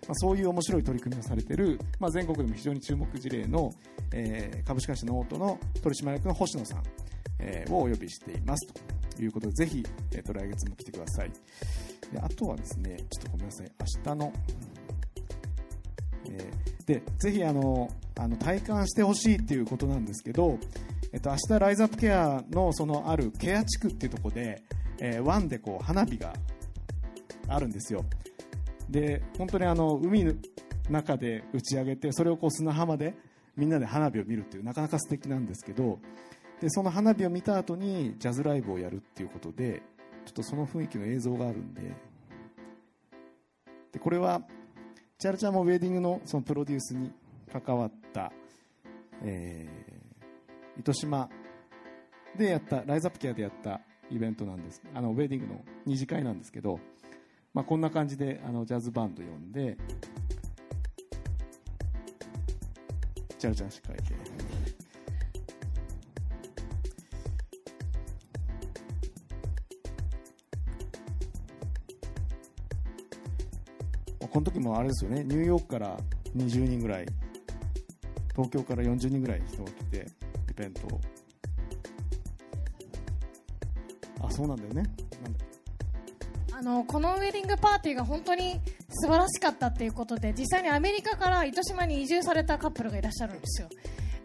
まあ、そういう面白い取り組みをされてる、まあ、全国でも非常に注目事例の、えー株式会社ノートの取締役の星野さん、えーをお呼びしていますということでぜひ、えー、と来月も来てください。であとはですねちょっとごめんなさい。明日のえーでぜひあのあの体感してほしいっていうことなんですけど、えっと、明日ライズアップケアのそのあるケア地区っていうところで、えー、湾でこう花火があるんですよ。で本当にあの海の中で打ち上げてそれをこう砂浜でみんなで花火を見るっていうなかなか素敵なんですけどでその花火を見た後にジャズライブをやるっていうことでちょっとその雰囲気の映像があるんで。でこれはチャルちゃんもウェディングのそのプロデュースに関わった、えー糸島でやったライズアップケアでやったイベントなんです。あのウェディングの二次会なんですけど、まあ、こんな感じであのジャズバンド呼んでチャルちゃん司会でこの時もあれですよね。ニューヨークから20人ぐらい。東京から40人ぐらい人が来てイベントを。あそうなんだよね。なんだ。あのこのウェディングパーティーが本当に素晴らしかったっていうことで実際にアメリカから糸島に移住されたカップルがいらっしゃるんですよ。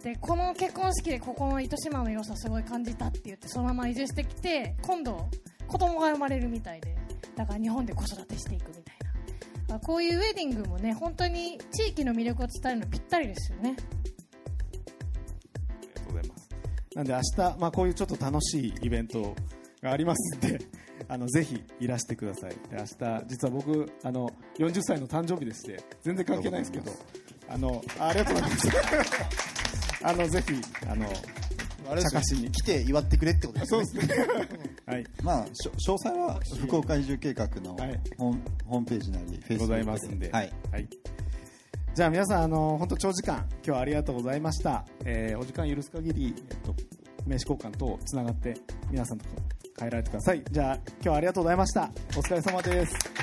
でこの結婚式でここの糸島の良さすごい感じたって言ってそのまま移住してきて今度子供が生まれるみたいでだから日本で子育てしていくみたいな。からこういうウェディングもね本当に地域の魅力を伝えるのぴったりですよねありがとうございます。なんで明日、まあ、こういうちょっと楽しいイベントがありますんで、あのぜひいらしてください。で明日実は僕あの40歳の誕生日でして全然関係ないですけど、あのあありがとうございます。あのぜひあのあれですよ来て祝ってくれってことですねそうですね。はい。まあ、詳細は福岡移住計画のはいホームページなり、フェイスございますんで、はい。はい。じゃあ皆さんあの本当長時間今日はありがとうございました。えーお時間許す限りえっと名刺交換等つながって皆さんと帰られてください。じゃあ今日はありがとうございました。お疲れ様です。